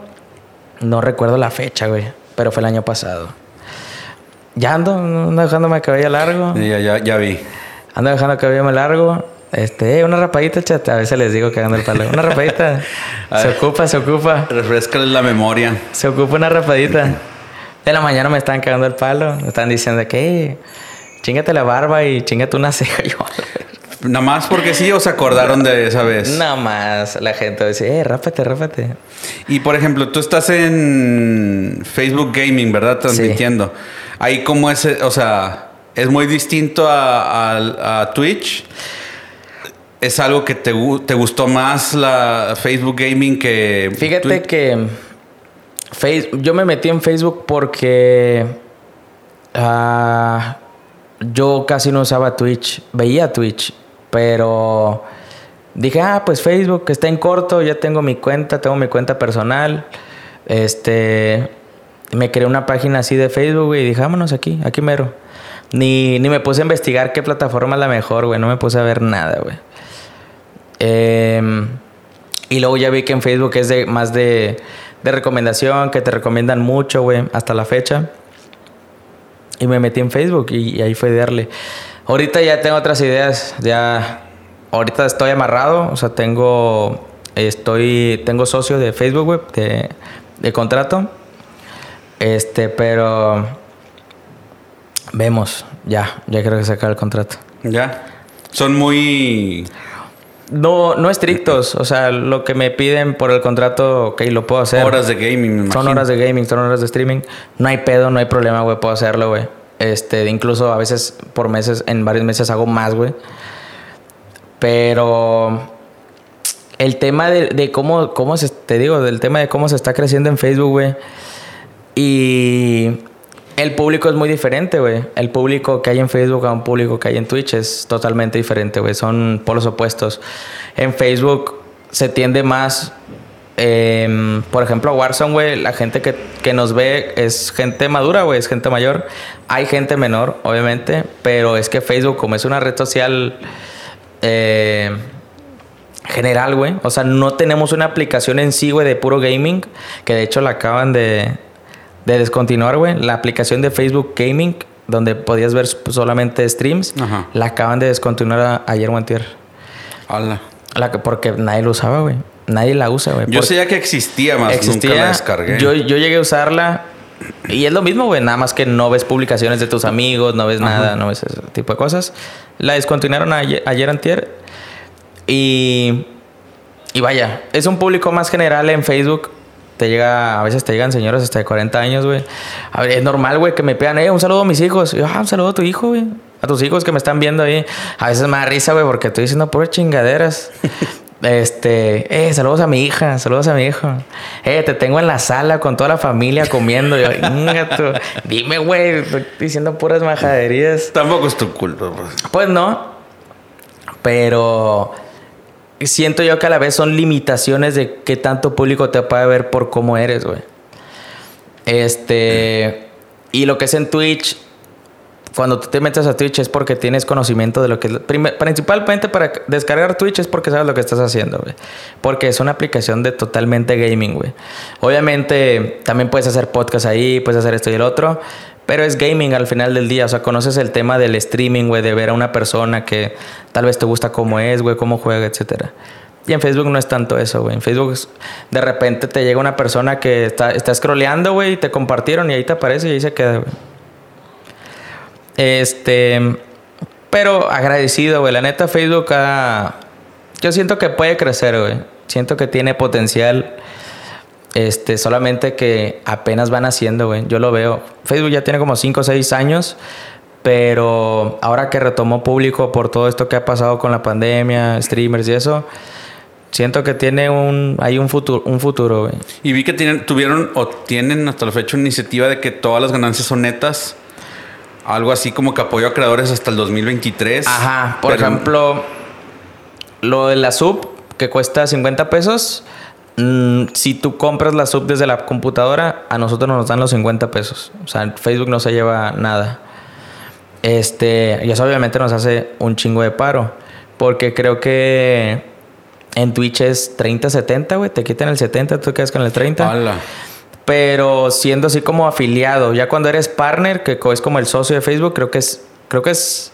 No recuerdo la fecha, güey. Pero fue el año pasado. Ya ando, ando dejándome el cabello largo. Sí, Ya, ya, ya vi. Ando dejando el cabello largo. Este, una rapadita, chat. A veces les digo cagando el palo. Una rapadita. Se ver. ocupa, se ocupa. Refrescale la memoria. Se ocupa una rapadita. De la mañana me están cagando el palo. Me están diciendo que chingate la barba y chingate una ceja. Yo, Nada más porque sí o se acordaron de esa vez. nada más la gente dice, eh, rápate, rápate. Y por ejemplo, tú estás en Facebook Gaming, ¿verdad? Transmitiendo. Ahí como es, o sea, es muy distinto a, a- a Twitch. ¿Es algo que te, te gustó más la Facebook Gaming que Fíjate Twitch? que Face- yo me metí en Facebook porque ah, yo casi no usaba Twitch. Veía Twitch, pero dije, ah, pues Facebook está en corto, ya tengo mi cuenta, tengo mi cuenta personal. Este, me creé una página así de Facebook, güey, y dije, vámonos aquí, aquí mero. Ni, ni me puse a investigar qué plataforma es la mejor, güey. No me puse a ver nada, güey. Em, y luego ya vi que en Facebook es de, más de, de recomendación, que te recomiendan mucho, güey, hasta la fecha. Y me metí en Facebook y, y ahí fue de darle. Ahorita ya tengo otras ideas, ya... Ahorita estoy amarrado, o sea, tengo... Estoy... Tengo socio de Facebook, güey, de, de contrato. Este, pero... Vemos, ya, ya creo que sacar el contrato. Ya. Son muy. No, no estrictos. O sea, lo que me piden por el contrato, ok, lo puedo hacer. Horas de gaming, me Son horas de gaming, son horas de streaming. No hay pedo, no hay problema, güey. Puedo hacerlo, güey. Este, incluso a veces por meses, en varios meses hago más, güey. Pero el tema de, de cómo, cómo se, te digo, del tema de cómo se está creciendo en Facebook, güey. Y el público es muy diferente, güey. El público que hay en Facebook a un público que hay en Twitch es totalmente diferente, güey. Son polos opuestos. En Facebook se tiende más, em, por ejemplo, a Warzone, güey. La gente que, que nos ve es gente madura, güey. Es gente mayor. Hay gente menor, obviamente. Pero es que Facebook, como es una red social eh, general, güey. O sea, no tenemos una aplicación en sí, güey, de puro gaming. Que de hecho la acaban de, de descontinuar, güey. La aplicación de Facebook Gaming, donde podías ver solamente streams, Ajá. la acaban de descontinuar a- ayer o antier. Ala. La que- porque nadie lo usaba, güey. Nadie la usa, güey. Yo sabía que existía más, existía, nunca la descargué. Yo, yo llegué a usarla y es lo mismo, güey. Nada más que no ves publicaciones de tus amigos, no ves nada, no ves ese tipo de cosas. La descontinuaron ayer, ayer antier. Y, y vaya, es un público más general en Facebook. Te llega, a veces te llegan señoras hasta de 40 años, güey. A ver, es normal, güey, que me pidan, eh, un saludo a mis hijos. Y yo, ah, un saludo a tu hijo, güey. A tus hijos que me están viendo ahí. A veces me da risa, güey, porque estoy diciendo puras chingaderas. Este, eh, saludos a mi hija, saludos a mi hijo. Eh, te tengo en la sala con toda la familia comiendo. Dime, güey, estoy diciendo puras majaderías. Tampoco es tu culpa. pues. Pues no. Pero siento yo que a la vez son limitaciones de qué tanto público te puede ver por cómo eres, güey. Este. Y lo que es en Twitch, cuando tú te metes a Twitch es porque tienes conocimiento de lo que primer- principalmente para descargar Twitch es porque sabes lo que estás haciendo, güey. Porque es una aplicación de totalmente gaming, güey. Obviamente también puedes hacer podcast ahí, puedes hacer esto y el otro. Pero es gaming al final del día. O sea, conoces el tema del streaming, güey, de ver a una persona que tal vez te gusta cómo es, güey, cómo juega, etcétera. Y en Facebook no es tanto eso, güey. En Facebook de repente te llega una persona que está, está scrolleando, güey, y te compartieron y ahí te aparece y ahí se queda, güey. Este. Pero agradecido, güey. La neta, Facebook ha- Yo siento que puede crecer, güey. Siento que tiene potencial. Este, solamente que apenas van haciendo, güey. Yo lo veo. Facebook ya tiene como 5 o 6 años. Pero ahora que retomó público por todo esto que ha pasado con la pandemia, streamers y eso, siento que tiene un. Hay un futuro, un futuro, güey. Y vi que tienen, tuvieron o tienen hasta la fecha una iniciativa de que todas las ganancias son netas. Algo así como que apoyo a creadores hasta el 2023. Ajá, por Pero- ejemplo, lo de la sub que cuesta 50 pesos, mm, si tú compras la sub desde la computadora, a nosotros nos dan los 50 pesos. O sea, Facebook no se lleva nada. Este, y eso obviamente nos hace un chingo de paro, porque creo que en Twitch es 30-70, güey, te quitan el 70, tú quedas con el 30. Ala. Pero siendo así como afiliado, ya cuando eres partner, que es como el socio de Facebook, creo que es, creo que es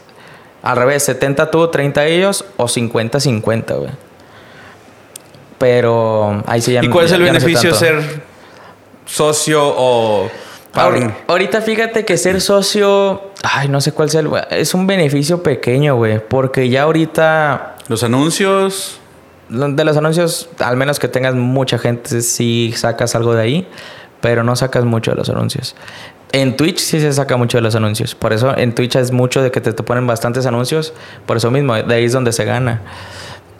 al revés, 70 tú, 30 ellos o 50-50, güey. Pero ahí sí ya ¿Y cuál es el ya no sé beneficio de ser socio o partner? Ahori- Ahorita fíjate que ser socio, ay, no sé cuál sea el, es un beneficio pequeño, güey, porque ya ahorita Los anuncios. De los anuncios, al menos que tengas mucha gente, sí sacas algo de ahí, pero no sacas mucho de los anuncios. En Twitch sí se saca mucho de los anuncios. Por eso en Twitch es mucho de que te, te ponen bastantes anuncios. Por eso mismo, de ahí es donde se gana.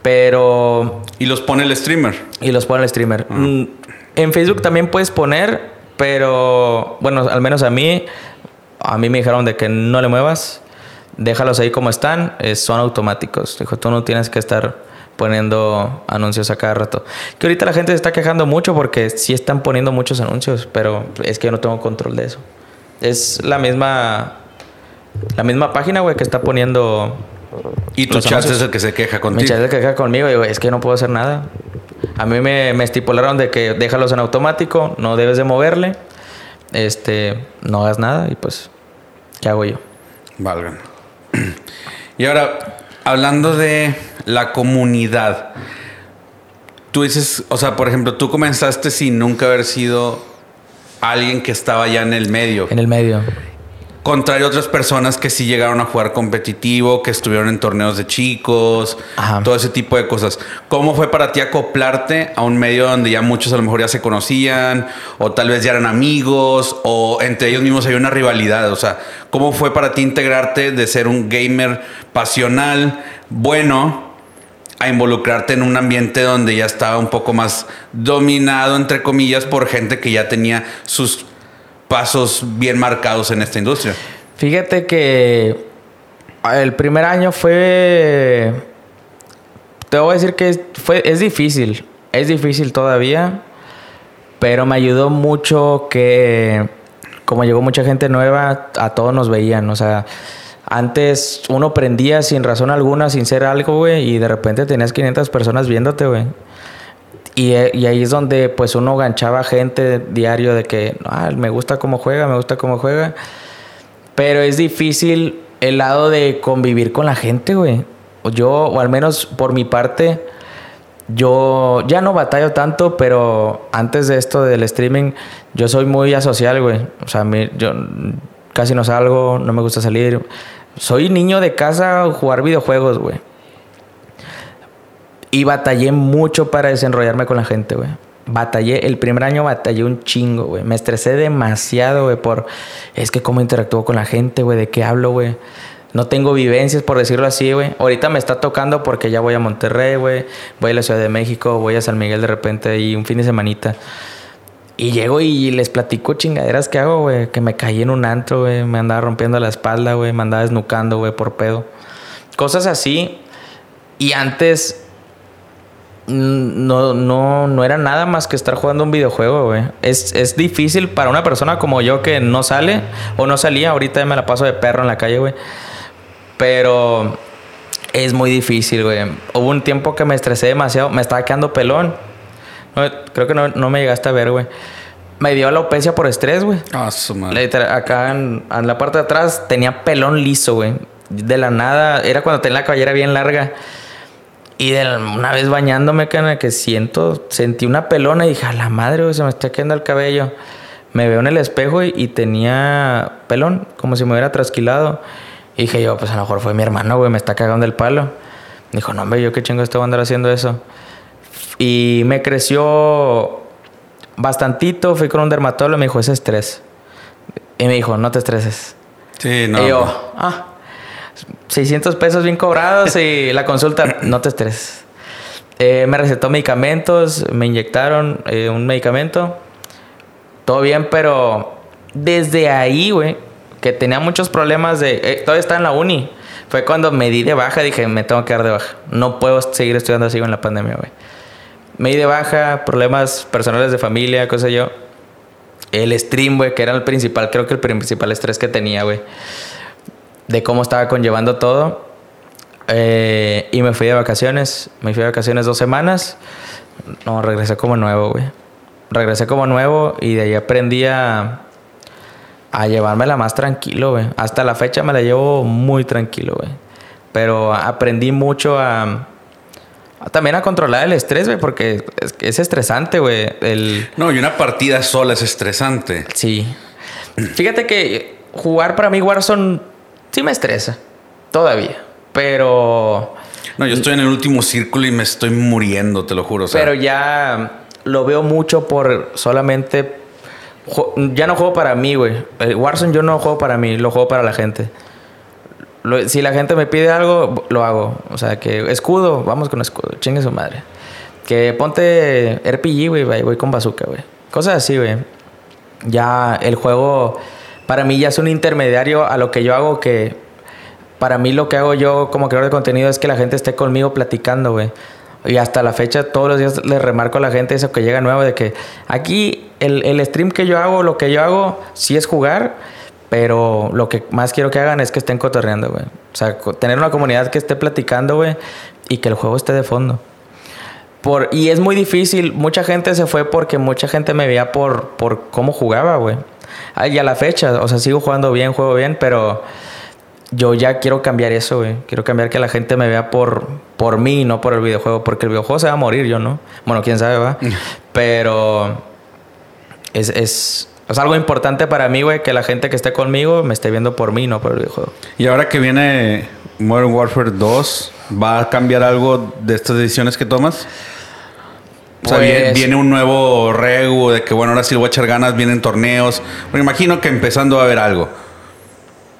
Pero Y los pone el streamer. y los pone el streamer. Mm, En Facebook también puedes poner, pero bueno, al menos a mí, a mí me dijeron de que no le muevas, déjalos ahí como están, eh, son automáticos. Dijo, tú no tienes que estar poniendo anuncios a cada rato. Que ahorita la gente se está quejando mucho porque sí están poniendo muchos anuncios, pero es que yo no tengo control de eso. Es la misma la misma página, güey, que está poniendo Y tu chat es el que se queja contigo. echaste que queja conmigo y digo, es que no puedo hacer nada. A mí me, me estipularon de que déjalos en automático, no debes de moverle, este, no hagas nada y pues, ¿qué hago yo? Valgan. Y ahora, hablando de la comunidad. Tú dices, o sea, por ejemplo, tú comenzaste sin nunca haber sido alguien que estaba ya en el medio. En el medio. Contrario a otras personas que sí llegaron a jugar competitivo, que estuvieron en torneos de chicos, Ajá. todo ese tipo de cosas. ¿Cómo fue para ti acoplarte a un medio donde ya muchos a lo mejor ya se conocían, o tal vez ya eran amigos, o entre ellos mismos hay una rivalidad? O sea, ¿cómo fue para ti integrarte de ser un gamer pasional, bueno, a involucrarte en un ambiente donde ya estaba un poco más dominado, entre comillas, por gente que ya tenía sus pasos bien marcados en esta industria. Fíjate que el primer año fue. Te voy a decir que fue, es difícil. Es difícil todavía. Pero me ayudó mucho que. Como llegó mucha gente nueva, a todos nos veían. O sea, antes uno prendía sin razón alguna, sin ser algo, güey. Y de repente tenías 500 personas viéndote, güey. Y, eh, y ahí es donde pues uno ganchaba gente diario de que ah, me gusta cómo juega, me gusta cómo juega. Pero es difícil el lado de convivir con la gente, güey. Yo, o al menos por mi parte, yo ya no batallo tanto, pero antes de esto del streaming, yo soy muy asocial, güey. O sea, yo casi no salgo, no me gusta salir. Soy niño de casa, jugar videojuegos, güey. Y batallé mucho para desenrollarme con la gente, güey. Batallé, el primer año batallé un chingo, güey. Me estresé demasiado, güey, por... Es que cómo interactúo con la gente, güey, de qué hablo, güey. No tengo vivencias, por decirlo así, güey. Ahorita me está tocando porque ya voy a Monterrey, güey. Voy a la Ciudad de México, voy a San Miguel de repente y un fin de semanita. Y llego y les platico chingaderas que hago, güey. Que me caí en un antro, güey. Me andaba rompiendo la espalda, güey. Me andaba desnucando, güey, por pedo. Cosas así. Y antes no, no, no era nada más que estar jugando un videojuego, güey. Es, es difícil para una persona como yo que no sale o no salía. Ahorita me la paso de perro en la calle, güey. Pero es muy difícil, güey. Hubo un tiempo que me estresé demasiado. Me estaba quedando pelón. No, creo que no, no me llegaste a ver, güey. Me dio alopecia por estrés, güey. Ah, su madre. Acá en, en la parte de atrás tenía pelón liso, güey. De la nada, era cuando tenía la cabellera bien larga. Y de la- una vez bañándome, cana, que siento, sentí una pelona y dije, a la madre, güey, se me está quedando el cabello. Me veo en el espejo y, y tenía pelón, como si me hubiera trasquilado. Y dije yo, pues a lo mejor fue mi hermano, güey, me está cagando el palo. Dijo, no, hombre, yo qué chingo estoy a andar haciendo eso. Y me creció bastantito, fui con un dermatólogo, me dijo, es estrés. Y me dijo, no te estreses. Sí, no. y yo, ah, 600 pesos bien cobrados y la consulta, no te estreses. Eh, me recetó medicamentos, me inyectaron eh, un medicamento. Todo bien, pero desde ahí, güey, que tenía muchos problemas de... eh, todavía estaba en la uni. Fue cuando me di de baja, dije, me tengo que dar de baja. No puedo seguir estudiando así en la pandemia, güey. Me di de baja, problemas personales de familia, cosa yo. El stream, güey, que era el principal, creo que el principal estrés que tenía, güey. De cómo estaba conllevando todo. Eh, y me fui de vacaciones. Me fui de vacaciones dos semanas. No, regresé como nuevo, güey. Regresé como nuevo y de ahí aprendí a, a llevármela más tranquilo, güey. Hasta la fecha me la llevo muy tranquilo, güey. Pero aprendí mucho a, también a controlar el estrés, güey, porque es, es estresante, güey. El, No, y una partida sola es estresante. Sí. Fíjate que jugar para mí Warzone sí me estresa. Todavía. Pero. No, yo estoy en el último círculo y me estoy muriendo, te lo juro. o sea, Pero ya lo veo mucho por solamente. Ya no juego para mí, güey. El Warzone yo no juego para mí, lo juego para la gente. Lo- si la gente me pide algo, lo hago. O sea, que escudo, vamos con escudo, chingue su madre. Que ponte RPG, güey, voy con bazooka, güey. Cosas así, güey. Ya el juego, para mí ya es un intermediario a lo que yo hago que... Para mí lo que hago yo como creador de contenido es que la gente esté conmigo platicando, güey. Y hasta la fecha todos los días le remarco a la gente eso que llega nuevo de que aquí el, el stream que yo hago, lo que yo hago, sí es jugar, pero lo que más quiero que hagan es que estén cotorreando, güey. O sea, tener una comunidad que esté platicando, güey, y que el juego esté de fondo. Por, y es muy difícil. Mucha gente se fue porque mucha gente me veía por, por cómo jugaba, güey. Ah, Y a la fecha, o sea, sigo jugando bien, juego bien, pero yo ya quiero cambiar eso, güey. Quiero cambiar que la gente me vea por, por mí, no por el videojuego. Porque el videojuego se va a morir, yo no. Bueno, quién sabe, va. pero es, es es algo importante para mí, güey, que la gente que esté conmigo me esté viendo por mí, no por el videojuego. Y ahora que viene Modern Warfare 2, ¿va a cambiar algo de estas decisiones que tomas? O sea, Pues- viene un nuevo regu de que, bueno, ahora sí le voy a echar ganas, vienen torneos. Me imagino que empezando va a haber algo.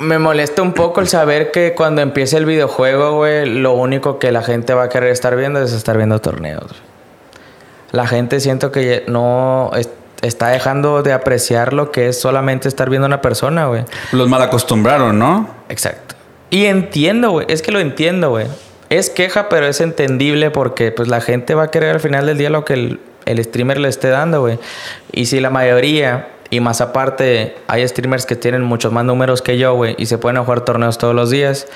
Me molesta un poco el saber que cuando empiece el videojuego, güey, lo único que la gente va a querer estar viendo es estar viendo torneos. La gente siento que no es- está dejando de apreciar lo que es solamente estar viendo a una persona, güey. Los mal acostumbraron, ¿no? Exacto. Y entiendo, güey. Es que lo entiendo, güey. Es queja, pero es entendible porque pues la gente va a querer al final del día lo que el, el streamer le esté dando, güey. Y si la mayoría, y más aparte, hay streamers que tienen muchos más números que yo, güey, y se pueden jugar torneos todos los días,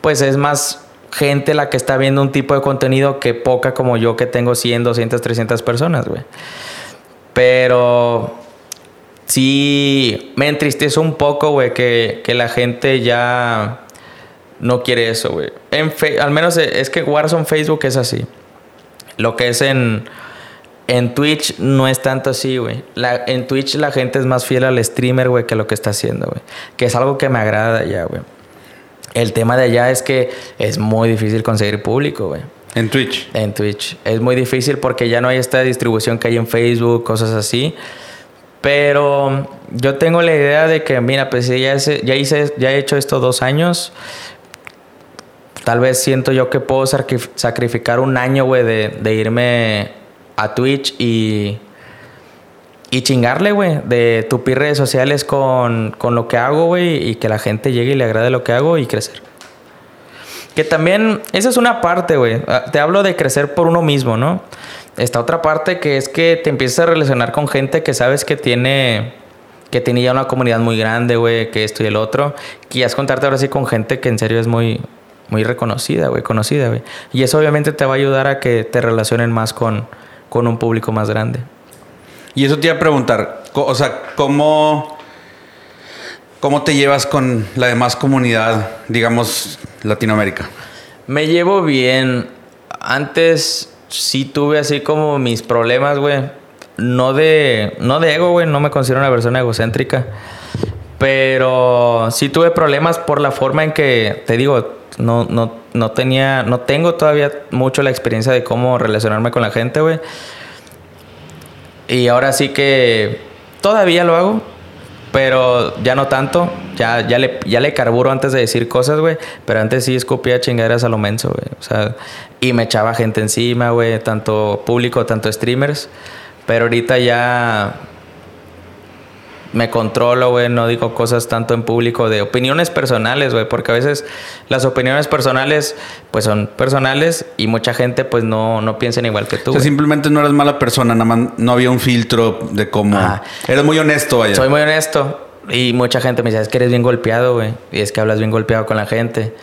pues es más gente la que está viendo un tipo de contenido que poca como yo que tengo 100, 200, 300 personas, güey. Pero sí me entristece un poco, güey, que, que la gente ya no quiere eso, güey. Al menos eh, es que Warzone Facebook es así. Lo que es en, en Twitch no es tanto así, güey. En Twitch la gente es más fiel al streamer, güey, que lo que está haciendo, güey. Que es algo que me agrada allá, güey. El tema de allá es que es muy difícil conseguir público, güey. En Twitch. En Twitch. Es muy difícil porque ya no hay esta distribución que hay en Facebook, cosas así. Pero yo tengo la idea de que, mira, pues ya, hice- ya, hice, ya he hecho esto dos años. Tal vez siento yo que puedo sacri- sacrificar un año, güey, de, de irme a Twitch y, y chingarle, güey, de tupir redes sociales con, con lo que hago, güey, y que la gente llegue y le agrade lo que hago y crecer. Que también, esa es una parte, güey. Ah, Te hablo de crecer por uno mismo, ¿no? Esta otra parte que es que te empiezas a relacionar con gente que sabes que tiene, que tiene ya una comunidad muy grande, güey, que esto y el otro. Es contarte ahora sí con gente que en serio es muy, muy reconocida, güey, conocida, güey. Y eso obviamente te va a ayudar a que te relacionen más con, con un público más grande. Y eso te iba a preguntar, o sea, ¿cómo, ¿cómo te llevas con la demás comunidad, digamos, Latinoamérica? Me llevo bien. Antes sí tuve así como mis problemas, güey. No de, no de ego, güey. No me considero una persona egocéntrica. Pero sí tuve problemas por la forma en que, te digo, no, no, no tenía, no tengo todavía mucho la experiencia de cómo relacionarme con la gente, güey. Y ahora sí que todavía lo hago, pero ya no tanto. Ya, ya, le, ya le carburo antes de decir cosas, güey. Pero antes sí escupía chingaderas a lo menso, güey. O sea, y me echaba gente encima, güey. Tanto público, tanto streamers. Pero ahorita ya me controlo, güey. No digo cosas tanto en público de opiniones personales, güey. Porque a veces las opiniones personales, pues son personales y mucha gente, pues no, no piensan igual que tú. O sea, simplemente no eres mala persona, nada más no había un filtro de cómo... Ah. Eres muy honesto, vaya. Soy muy honesto. Y mucha gente me dice, es que eres bien golpeado, güey. Y es que hablas bien golpeado con la gente.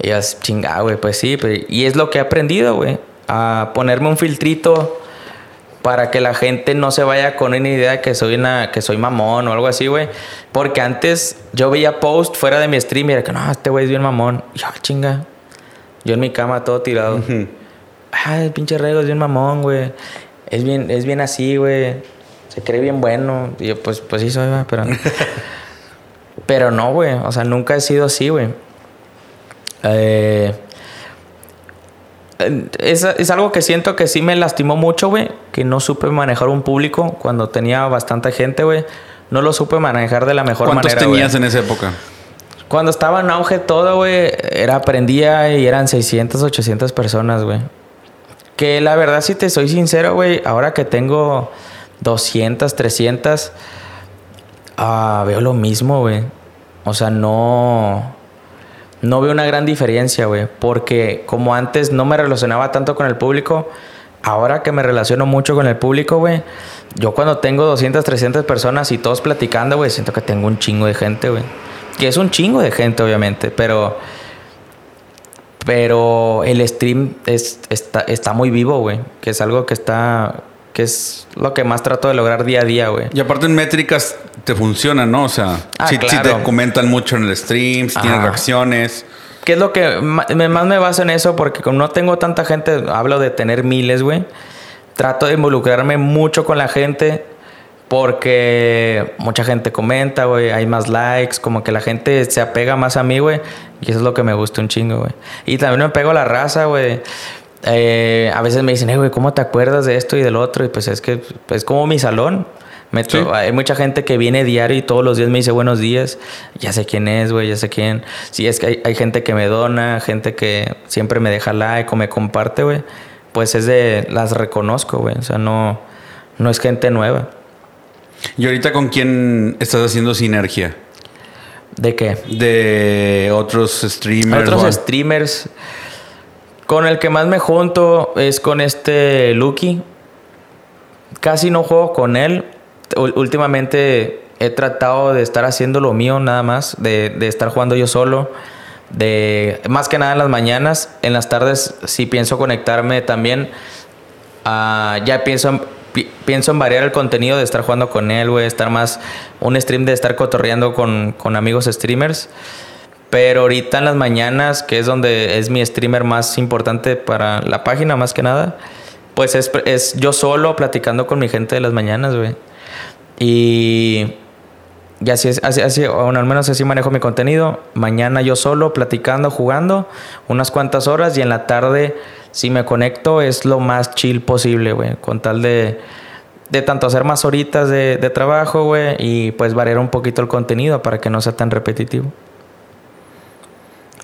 Y yo, es chingado, güey. Pues sí, pero- y es lo que he aprendido, güey. A ponerme un filtrito para que la gente no se vaya con una idea de que soy una, que soy mamón o algo así, güey. Porque antes yo veía post fuera de mi stream y era que no, este güey es bien mamón. Y yo, "Ah, chinga. Yo en mi cama todo tirado. Ujú. Ay, el pinche Rego es bien mamón, güey. Es bien, es bien así, güey. Se cree bien bueno. Y yo, pues, pues sí soy, güey, pero... pero no, güey. O sea, nunca he sido así, güey. Eh, es, es algo que siento que sí me lastimó mucho, güey. Que no supe manejar un público cuando tenía bastante gente, güey. No lo supe manejar de la mejor ¿Cuántos manera, güey. tenías en esa época? Cuando estaba en auge todo, güey, era aprendía y eran 600, 800 personas, güey. Que la verdad, si te soy sincero, güey, ahora que tengo 200, 300, ah, veo lo mismo, güey. O sea, no... No veo una gran diferencia, güey. Porque como antes no me relacionaba tanto con el público, ahora que me relaciono mucho con el público, güey, yo cuando tengo 200, 300 personas y todos platicando, güey, siento que tengo un chingo de gente, güey. Que es un chingo de gente, obviamente, pero... Pero el stream es, está, está muy vivo, güey. Que es algo que está... Que es lo que más trato de lograr día a día, güey. Y aparte en métricas te funcionan, ¿no? O sea, Ah, si, te comentan mucho en el stream, si tienes Ajá. reacciones. ¿Qué es lo que más me baso en eso? Porque como no tengo tanta gente, hablo de tener miles, güey. Trato de involucrarme mucho con la gente Porque mucha gente comenta, güey, hay más likes, como que la gente se apega más a mí, güey. Y eso es lo que me gusta un chingo, güey. Y también me pego a la raza, güey. Eh, a veces me dicen, eh, güey, ¿cómo te acuerdas de esto y del otro? Y pues es que es como mi salón. Hay mucha gente que viene diario y todos los días me dice buenos días. Ya sé quién es, güey, ya sé quién. Sí, es que hay, hay, gente que me dona, gente que siempre me deja like o me comparte, güey. Pues es de. Las reconozco, güey. O sea, no, no es gente nueva. ¿Y ahorita con quién estás haciendo sinergia? ¿De qué? De otros streamers. Otros streamers. Con el que más me junto es con este Lucky. Casi no juego con él. Últimamente he tratado de estar haciendo lo mío nada más, de, estar jugando yo solo. De más que nada en las mañanas, en las tardes sí pienso conectarme también. Uh, ya pienso pienso en variar el contenido de estar jugando con él, güey, estar más un stream de estar cotorreando con, con amigos streamers. Pero ahorita en las mañanas, que es donde es mi streamer más importante para la página, más que nada, pues es, es yo solo platicando con mi gente de las mañanas, güey. Y, y así, es, así, así, bueno, al menos así manejo mi contenido. Mañana yo solo platicando, jugando, unas cuantas horas y en la tarde, si me conecto, es lo más chill posible, güey. Con tal de, de tanto hacer más horitas de, de trabajo, güey, y pues variar un poquito el contenido para que no sea tan repetitivo.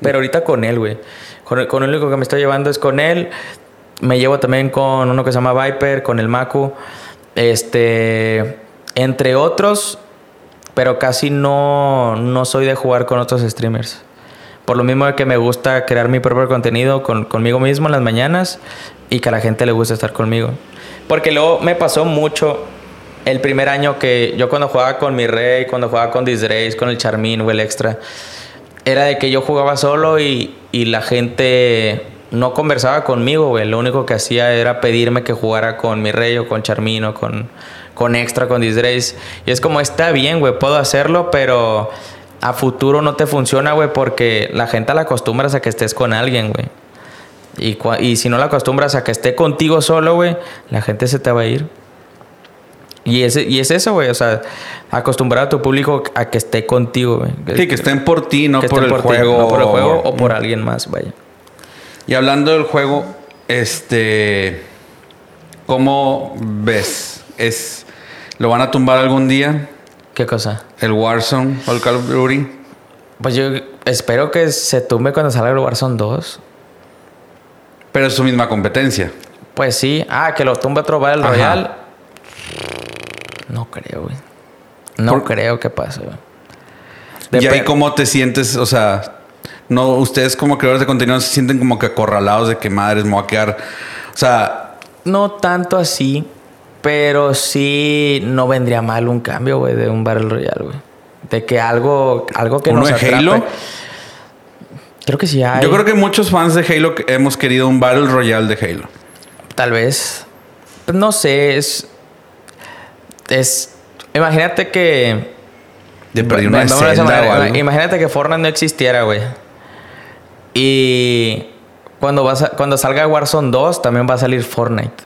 Pero ahorita con él, güey. Con, con, el único que me estoy llevando es con él. Me llevo también con uno que se llama Viper, con el Maku. Este. Entre otros. Pero casi no, no soy de jugar con otros streamers. Por lo mismo que me gusta crear mi propio contenido con, conmigo mismo en las mañanas y que a la gente le gusta estar conmigo. Porque luego me pasó mucho el primer año que yo cuando jugaba con mi rey, cuando jugaba con Disrace, con el Charmin o el Extra, era de que yo jugaba solo y, y la gente no conversaba conmigo, güey. Lo único que hacía era pedirme que jugara con mi rey o con Charmino, con, con Extra, con Disgrace. Y es como, está bien, güey, puedo hacerlo, pero a futuro no te funciona, güey, porque la gente la acostumbras a que estés con alguien, güey. Y, y si no la acostumbras a que esté contigo solo, güey, la gente se te va a ir. Y es, y es eso, güey. O sea, acostumbrar a tu público a que esté contigo, güey. Sí, que estén por ti, no por el juego. no por el juego o por alguien más, vaya. Y hablando del juego, este. ¿Cómo ves? ¿Es, ¿Lo van a tumbar algún día? ¿Qué cosa? ¿El Warzone o el Call of Duty? Pues yo espero que se tumbe cuando salga el Warzone 2. Pero es su misma competencia. Pues sí. Ah, que lo tumbe otro Battle Royale. No creo, güey. No creo que pase, güey. ¿Y ahí cómo te sientes? O sea, no, ustedes como creadores de contenido se sienten como que acorralados de que madres me voy a quedar. O sea. No tanto así, pero sí no vendría mal un cambio, güey, de un Battle Royale, güey. De que algo, algo que ¿Uno nos de Halo? Creo que sí hay. Yo creo que muchos fans de Halo hemos querido un Battle Royale de Halo. Tal vez. No sé, es es. Imagínate que. De una Imagínate que Fortnite no existiera, güey. Y cuando, vas cuando salga Warzone 2, también va a salir Fortnite.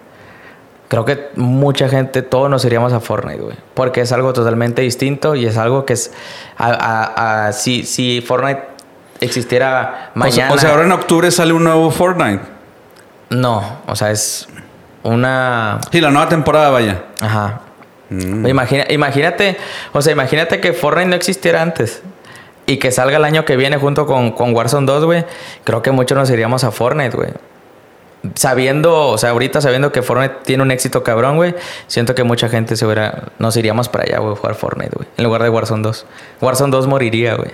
Creo que mucha gente, todos nos iríamos a Fortnite, güey. Porque es algo totalmente distinto y es algo que es. A, si, si Fortnite existiera mañana. O sea, ahora en octubre sale un nuevo Fortnite. No, o sea, es una. Sí, la nueva temporada, vaya. Ajá. Mm. imagínate, o sea, imagínate que Fortnite no existiera antes y que salga el año que viene junto con, con Warzone 2, güey. Creo que muchos nos iríamos a Fortnite, güey. Sabiendo, o sea, ahorita sabiendo que Fortnite tiene un éxito cabrón, güey, siento que mucha gente se hubiera, nos iríamos para allá, güey, jugar Fortnite, güey, en lugar de Warzone 2. Warzone 2 moriría, güey.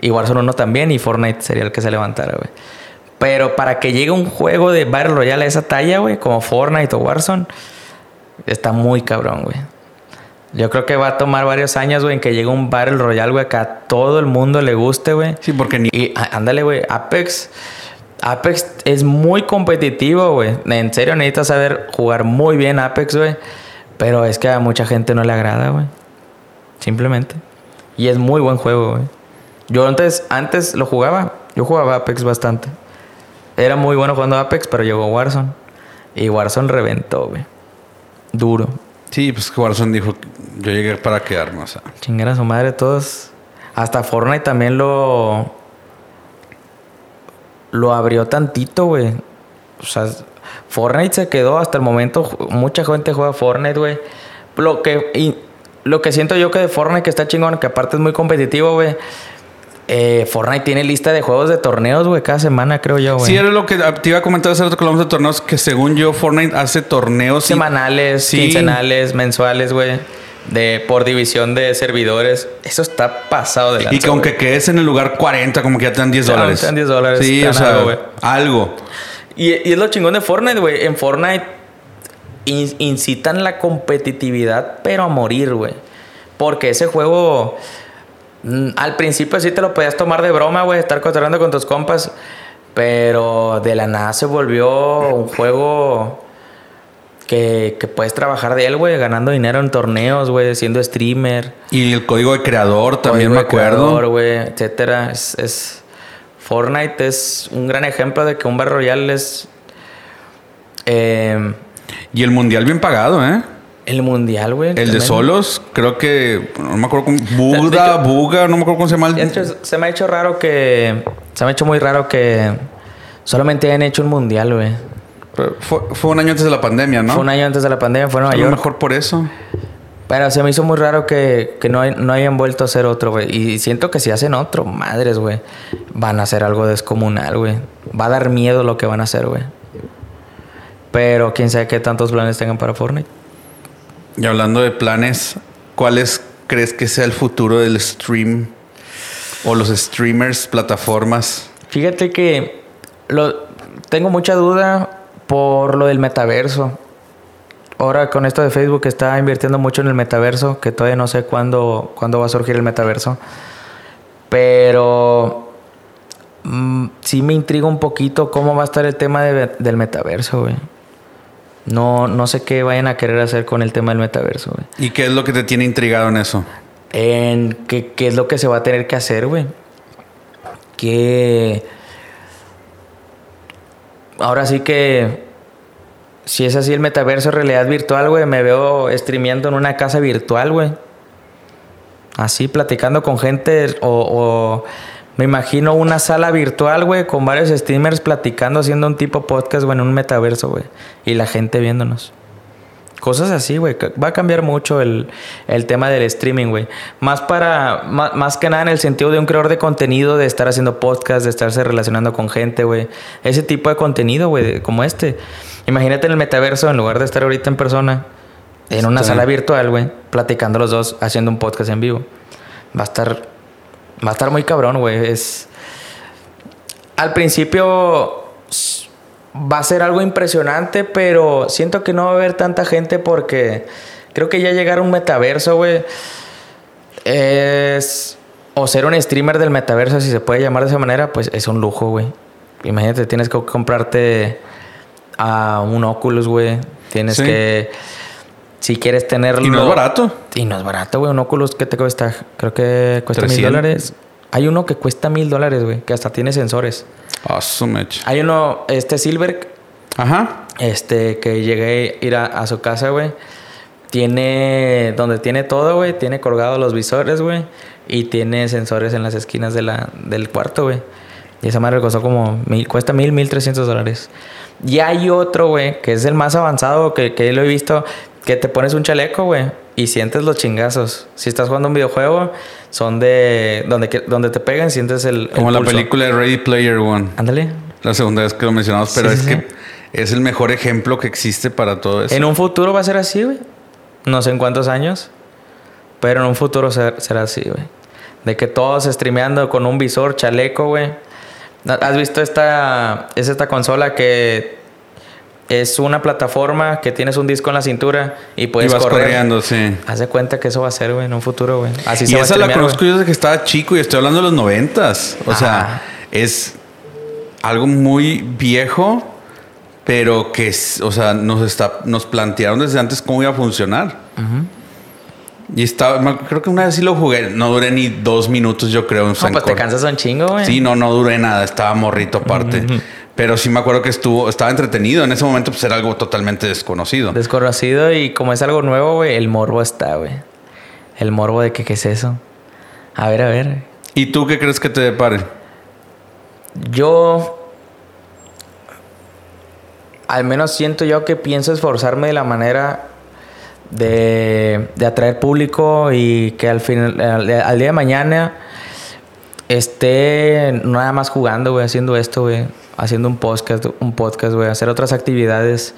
Y Warzone 1 también, y Fortnite sería el que se levantara, güey. Pero para que llegue un juego de Battle Royale a esa talla, güey, como Fortnite o Warzone, está muy cabrón, güey. Yo creo que va a tomar varios años, güey, en que llegue un Battle Royale, güey, que a todo el mundo le guste, güey. Sí, porque ni... Y ándale, güey, Apex... Apex es muy competitivo, güey. En serio, necesitas saber jugar muy bien Apex, güey. Pero es que a mucha gente no le agrada, güey. Simplemente. Y es muy buen juego, güey. Yo antes, antes lo jugaba. Yo jugaba Apex bastante. Era muy bueno jugando Apex, pero llegó Warzone. Y Warzone reventó, güey. Duro. Sí, pues Warzone dijo, yo llegué para quedarme, o sea. Chingar a su madre todos. Hasta Fortnite también lo... Lo abrió tantito, güey. O sea, Fortnite se quedó hasta el momento. Mucha gente juega Fortnite, güey. Lo que, y lo que siento yo que de Fortnite que está chingón, que aparte es muy competitivo, güey. Eh, Fortnite tiene lista de juegos de torneos, güey, cada semana, creo yo, güey. Sí, era lo que te iba a comentar hace rato que hablamos de torneos, que según yo, Fortnite hace torneos. Semanales, Sí. quincenales, mensuales, güey. De, por división de servidores. Eso está pasado de lanza, Y que aunque quedes en el lugar 40, como que ya te dan 10 Te dan- dólares. te dan 10 dólares, Sí, o sea, algo, güey. algo. Y, y es lo chingón de Fortnite, güey. En Fortnite in- incitan la competitividad, pero a morir, güey. Porque ese juego, al principio sí te lo podías tomar de broma, güey, estar cotorreando con tus compas. Pero de la nada se volvió un juego que, que puedes trabajar de él, güey, ganando dinero en torneos, güey, siendo streamer. Y el código de creador también código me acuerdo. creador, güey, etcétera. Es, es- Fortnite es un gran ejemplo de que un Battle Royale es eh, Y el mundial bien pagado, ¿eh? El mundial, güey. El de solos, creo que. No me acuerdo cómo. Buda, hecho- Buga, no me acuerdo cómo se llama. el- hecho, se me ha hecho raro que. Se me ha hecho muy raro que solamente hayan hecho un mundial, güey. Fue, fue un año antes de la pandemia, ¿no? Fue un año antes de la pandemia, fue en A Nueva lo York. mejor por eso. Pero se me hizo muy raro que, que no, hay- no hayan vuelto a hacer otro, güey. Y siento que si hacen otro, madres, güey, van a hacer algo descomunal, güey. Va a dar miedo lo que van a hacer, güey. Pero quién sabe qué tantos planes tengan para Fortnite. Y hablando de planes, ¿cuáles crees que sea el futuro del stream? O los streamers, plataformas. Fíjate que lo, tengo mucha duda por lo del metaverso. Ahora con esto de Facebook está invirtiendo mucho en el metaverso, que todavía no sé cuándo, cuándo va a surgir el metaverso. Pero mm, sí me intriga un poquito cómo va a estar el tema de- del metaverso, güey. No, no sé qué vayan a querer hacer con el tema del metaverso, güey. ¿Y qué es lo que te tiene intrigado en eso? En qué, qué es lo que se va a tener que hacer, güey. Que. Ahora sí que. Si es así el metaverso, realidad virtual, güey. Me veo streameando en una casa virtual, güey. Así, platicando con gente. O, o me imagino una sala virtual, güey, con varios streamers platicando, haciendo un tipo podcast, güey, en un metaverso, güey. Y la gente viéndonos. Cosas así, güey. Va a cambiar mucho el, el tema del streaming, güey. Más para... Más, más que nada en el sentido de un creador de contenido, de estar haciendo podcast, de estarse relacionando con gente, güey. Ese tipo de contenido, güey, como este. Imagínate en el metaverso, en lugar de estar ahorita en persona, en una sala virtual, güey, platicando los dos, haciendo un podcast en vivo. Va a estar... Va a estar muy cabrón, güey. Es... Al principio va a ser algo impresionante, pero siento que no va a haber tanta gente porque creo que ya llegar a un metaverso, güey, es... O ser un streamer del metaverso, si se puede llamar de esa manera, pues es un lujo, güey. Imagínate, tienes que comprarte a un Oculus, güey. Tienes Sí. que... Si quieres tenerlo... Y no es barato. Y no es barato, güey. Un Oculus, ¿qué te cuesta? Creo que cuesta mil 300. dólares. Hay uno que cuesta mil dólares, güey. Que hasta tiene sensores. Ah, su mecha. Hay uno, este Silver, Ajá. este, que llegué a ir a, a su casa, güey. Tiene, donde tiene todo, güey. Tiene colgados los visores, güey. Y tiene sensores en las esquinas de la, del cuarto, güey. Y esa madre costó como, mil, cuesta mil, mil trescientos dólares. Y hay otro, güey, que es el más avanzado que, que lo he visto, que te pones un chaleco, güey, y sientes los chingazos. Si estás jugando un videojuego, son de, donde, donde te pegan, sientes el... el Como la pulso. película de Ready Player One. Ándale. La segunda vez que lo mencionamos, pero Sí, es sí, que es el mejor ejemplo que existe para todo eso. En un futuro va a ser así, güey. No sé en cuántos años. Pero en un futuro ser- será así, güey. De que todos streameando con un visor, chaleco, güey. ¿Has visto esta... Es esta consola que... Es una plataforma que tienes un disco en la cintura y y puedes vas correr. corriendo, sí. Haz de cuenta que eso va a ser, güey, en un futuro, güey. Así se y va a esa la conozco güey. yo desde que estaba chico y estoy hablando de los noventas. O sea, es algo muy viejo, pero que, o sea, nos, está, nos plantearon desde antes cómo iba a funcionar. Y estaba, creo que una vez sí lo jugué, no duré ni dos minutos, yo creo, en No, pues te cansas un chingo, güey. Sí, no, no duré nada, estaba morrito aparte. Pero sí me acuerdo que estuvo, estaba entretenido. En ese momento, pues era algo totalmente desconocido. Desconocido y como es algo nuevo, güey, el morbo está, güey. El morbo de que qué es eso. A ver, a ver. ¿Y tú qué crees que te depare? Yo. Al menos siento yo que pienso esforzarme de la manera de, de atraer público y que al, final, al, al día de mañana esté nada más jugando, güey, haciendo esto, güey. Haciendo un podcast, un podcast, güey. Hacer otras actividades.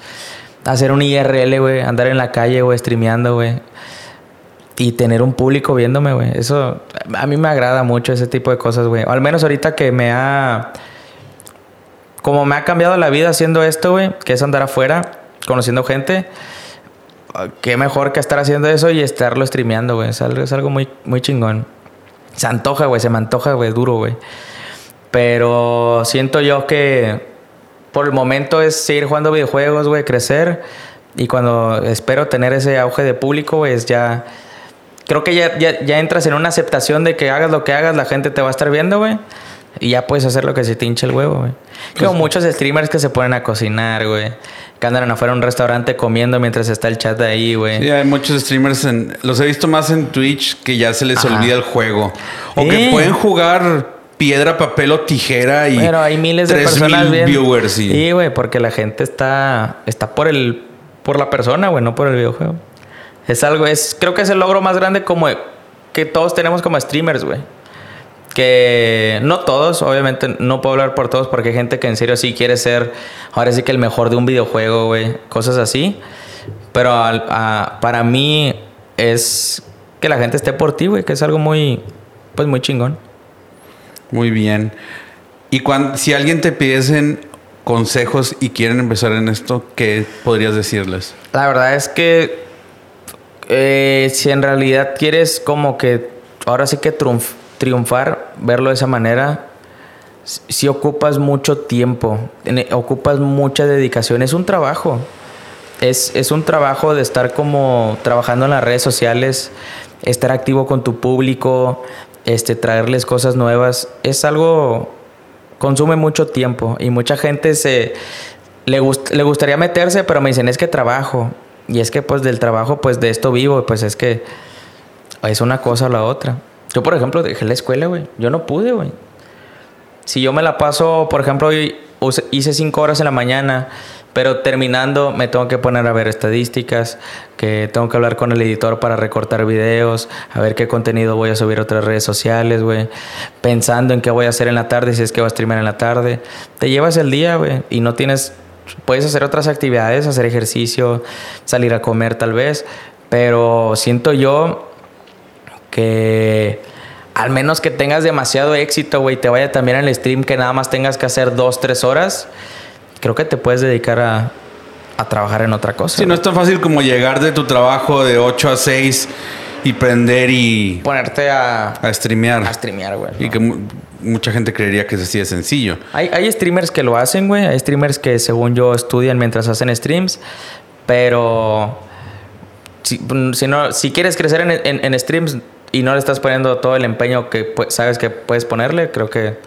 Hacer un IRL, güey. Andar en la calle, güey, streameando, güey. Y tener un público viéndome, güey. Eso a mí me agrada mucho ese tipo de cosas, güey. Al menos ahorita que me ha... Como me ha cambiado la vida haciendo esto, güey. Que es andar afuera, conociendo gente. Qué mejor que estar haciendo eso y estarlo streameando, güey. Es algo, es algo muy, muy chingón. Se antoja, güey. Se me antoja, güey. Duro, güey. Pero siento yo que por el momento es seguir jugando videojuegos, güey. Crecer. Y cuando espero tener ese auge de público, güey, es ya creo que ya, ya, ya, entras en una aceptación de que hagas lo que hagas, la gente te va a estar viendo, güey. Y ya puedes hacer lo que se te hinche el huevo, güey. Como pues, muchos streamers que se ponen a cocinar, güey. Que andan afuera en un restaurante comiendo mientras está el chat ahí, güey. Sí, hay muchos streamers, en, los he visto más en Twitch que ya se les Ajá. olvida el juego. O que pueden jugar piedra, papel o tijera y... Pero hay miles de personas bien. viewers. Y... Sí, güey, porque la gente está, está por, el, por la persona, güey, no por el videojuego. Es algo, es, creo que es el logro más grande como que todos tenemos como streamers, güey. Que no todos, obviamente no puedo hablar por todos porque hay gente que en serio sí quiere ser, ahora sí que el mejor de un videojuego, güey, cosas así. Pero a, a, para mí es que la gente esté por ti, güey, que es algo muy, pues muy chingón. Muy bien. Y cuando, si alguien te pidiesen consejos y quieren empezar en esto, ¿qué podrías decirles? La verdad es que eh, si en realidad quieres como que ahora sí que triunf triunfar, verlo de esa manera, si ocupas mucho tiempo, ocupas mucha dedicación, es un trabajo. Es, es, un trabajo de estar como trabajando en las redes sociales, estar activo con tu público, este, traerles cosas nuevas. Es algo, consume mucho tiempo y mucha gente se, le, le gustaría meterse, pero me dicen, es que trabajo. Y es que pues del trabajo, pues de esto vivo, pues es que es una cosa o la otra. Yo, por ejemplo, dejé la escuela, güey. Yo no pude, güey. Si yo me la paso, por ejemplo, hice cinco horas en la mañana, pero terminando me tengo que poner a ver estadísticas, que tengo que hablar con el editor para recortar videos, a ver qué contenido voy a subir a otras redes sociales, güey. Pensando en qué voy a hacer en la tarde, si es que voy a streamar en la tarde. Te llevas el día, güey, y no tienes puedes hacer otras actividades, hacer ejercicio, salir a comer tal vez, pero siento yo que al menos que tengas demasiado éxito, güey, te vaya también al stream que nada más tengas que hacer dos, tres horas, creo que te puedes dedicar a, a trabajar en otra cosa. Sí, no es tan fácil como llegar de tu trabajo de 8 a 6 y prender y... Ponerte a... A streamear. A streamear, güey. Y que mucha gente creería que es así de sencillo. Hay, hay streamers que lo hacen, güey. Hay streamers que, según yo, estudian mientras hacen streams. Pero si, si no, si quieres crecer en, en, en, streams y no le estás poniendo todo el empeño que sabes que puedes ponerle, creo que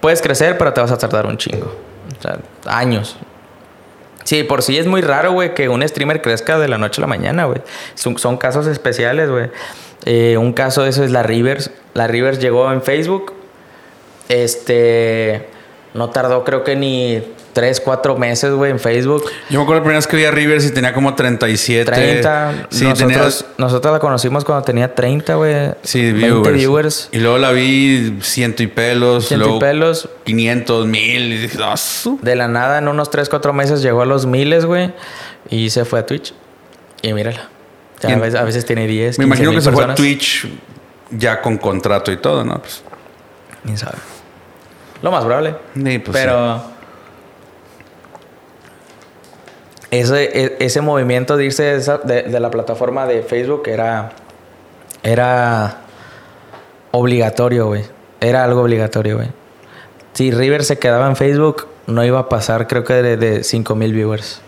puedes crecer, pero te vas a tardar un chingo. O sea, años. Sí, por sí es muy raro, güey, que un streamer crezca de la noche a la mañana, güey. Son, casos especiales, güey. Eh, un caso de eso es la Rivers. La Rivers llegó en Facebook este. No tardó, creo que ni 3, 4 meses, güey, en Facebook. Yo me acuerdo la primera vez que vi a Rivers y tenía como 37. 30. Sí, nosotros, tenía... nosotros la conocimos cuando tenía 30, güey. Sí, 20 viewers. viewers. Y luego la vi ciento y pelos. Ciento luego y pelos. 500, mil. Y dije, oh, De la nada, en unos 3, 4 meses llegó a los miles, güey. Y se fue a Twitch. Y mírala. O sea, a, veces, a, veces, tiene 10. Me imagino que se fue a Twitch ya con contrato y todo, ¿no? Pues. ¿Quién sabe? Lo más probable. Sí, pues Pero. Sí. Ese, ese movimiento de irse de, esa, de, de, la plataforma de Facebook era. Era. Obligatorio, güey. Era algo obligatorio, güey. Si River se quedaba en Facebook, no iba a pasar, creo que de, de 5 mil viewers.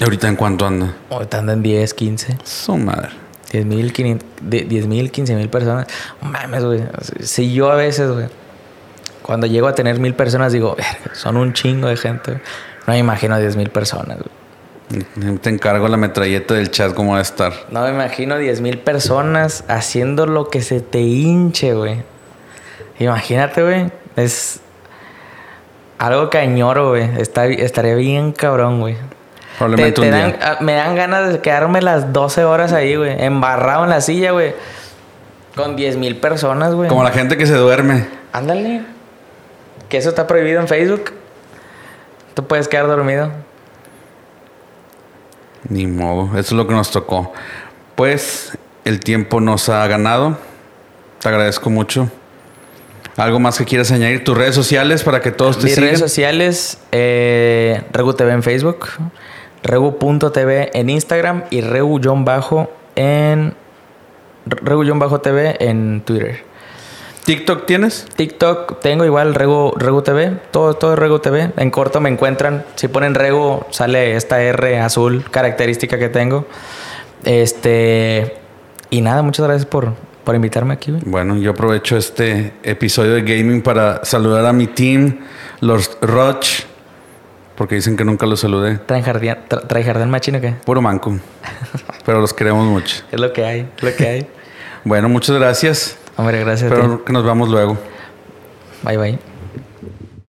¿Ahorita en cuánto anda? Ahorita anda en 10, 15. Su madre. 10 mil, 10 mil, 15 mil personas. Mames, güey. Si yo a veces, güey Cuando llego a tener mil personas, digo, "Verga, son un chingo de gente. No me imagino diez mil personas. güey. Te encargo la metralleta del chat cómo va a estar. No me imagino diez mil personas haciendo lo que se te hinche, güey. Imagínate, güey. Es algo que añoro, güey. Está, estaría bien cabrón, güey. Probablemente Te- te un día. me dan ganas de quedarme las 12 horas ahí, güey. Embarrado en la silla, güey. Con 10 mil personas, güey. Como la gente que se duerme. Ándale. Que eso está prohibido en Facebook. Tú puedes quedar dormido. Ni modo, eso es lo que nos tocó. Pues el tiempo nos ha ganado. Te agradezco mucho. ¿Algo más que quieras añadir? ¿Tus redes sociales para que todos te Mis sigan? redes sociales, eh, Regu TV en Facebook, Regu.tv en Instagram y Regu-bajo en Regu-tv en Twitter. ¿TikTok tienes? TikTok tengo igual Regu, Regu TV, todo, todo es Regu TV. En corto me encuentran. Si ponen Regu, sale esta R azul característica que tengo. Este. Y nada, muchas gracias por, por invitarme aquí, güey. Bueno, yo aprovecho este episodio de gaming para saludar a mi team, los Roch, porque dicen que nunca los saludé. ¿Traen jardín, tra- trae jardín machino qué? Puro manco. Pero los queremos mucho. Es lo que hay, es lo que hay. Bueno, muchas gracias. Hombre, gracias a ti. Espero que nos veamos luego. Bye, bye.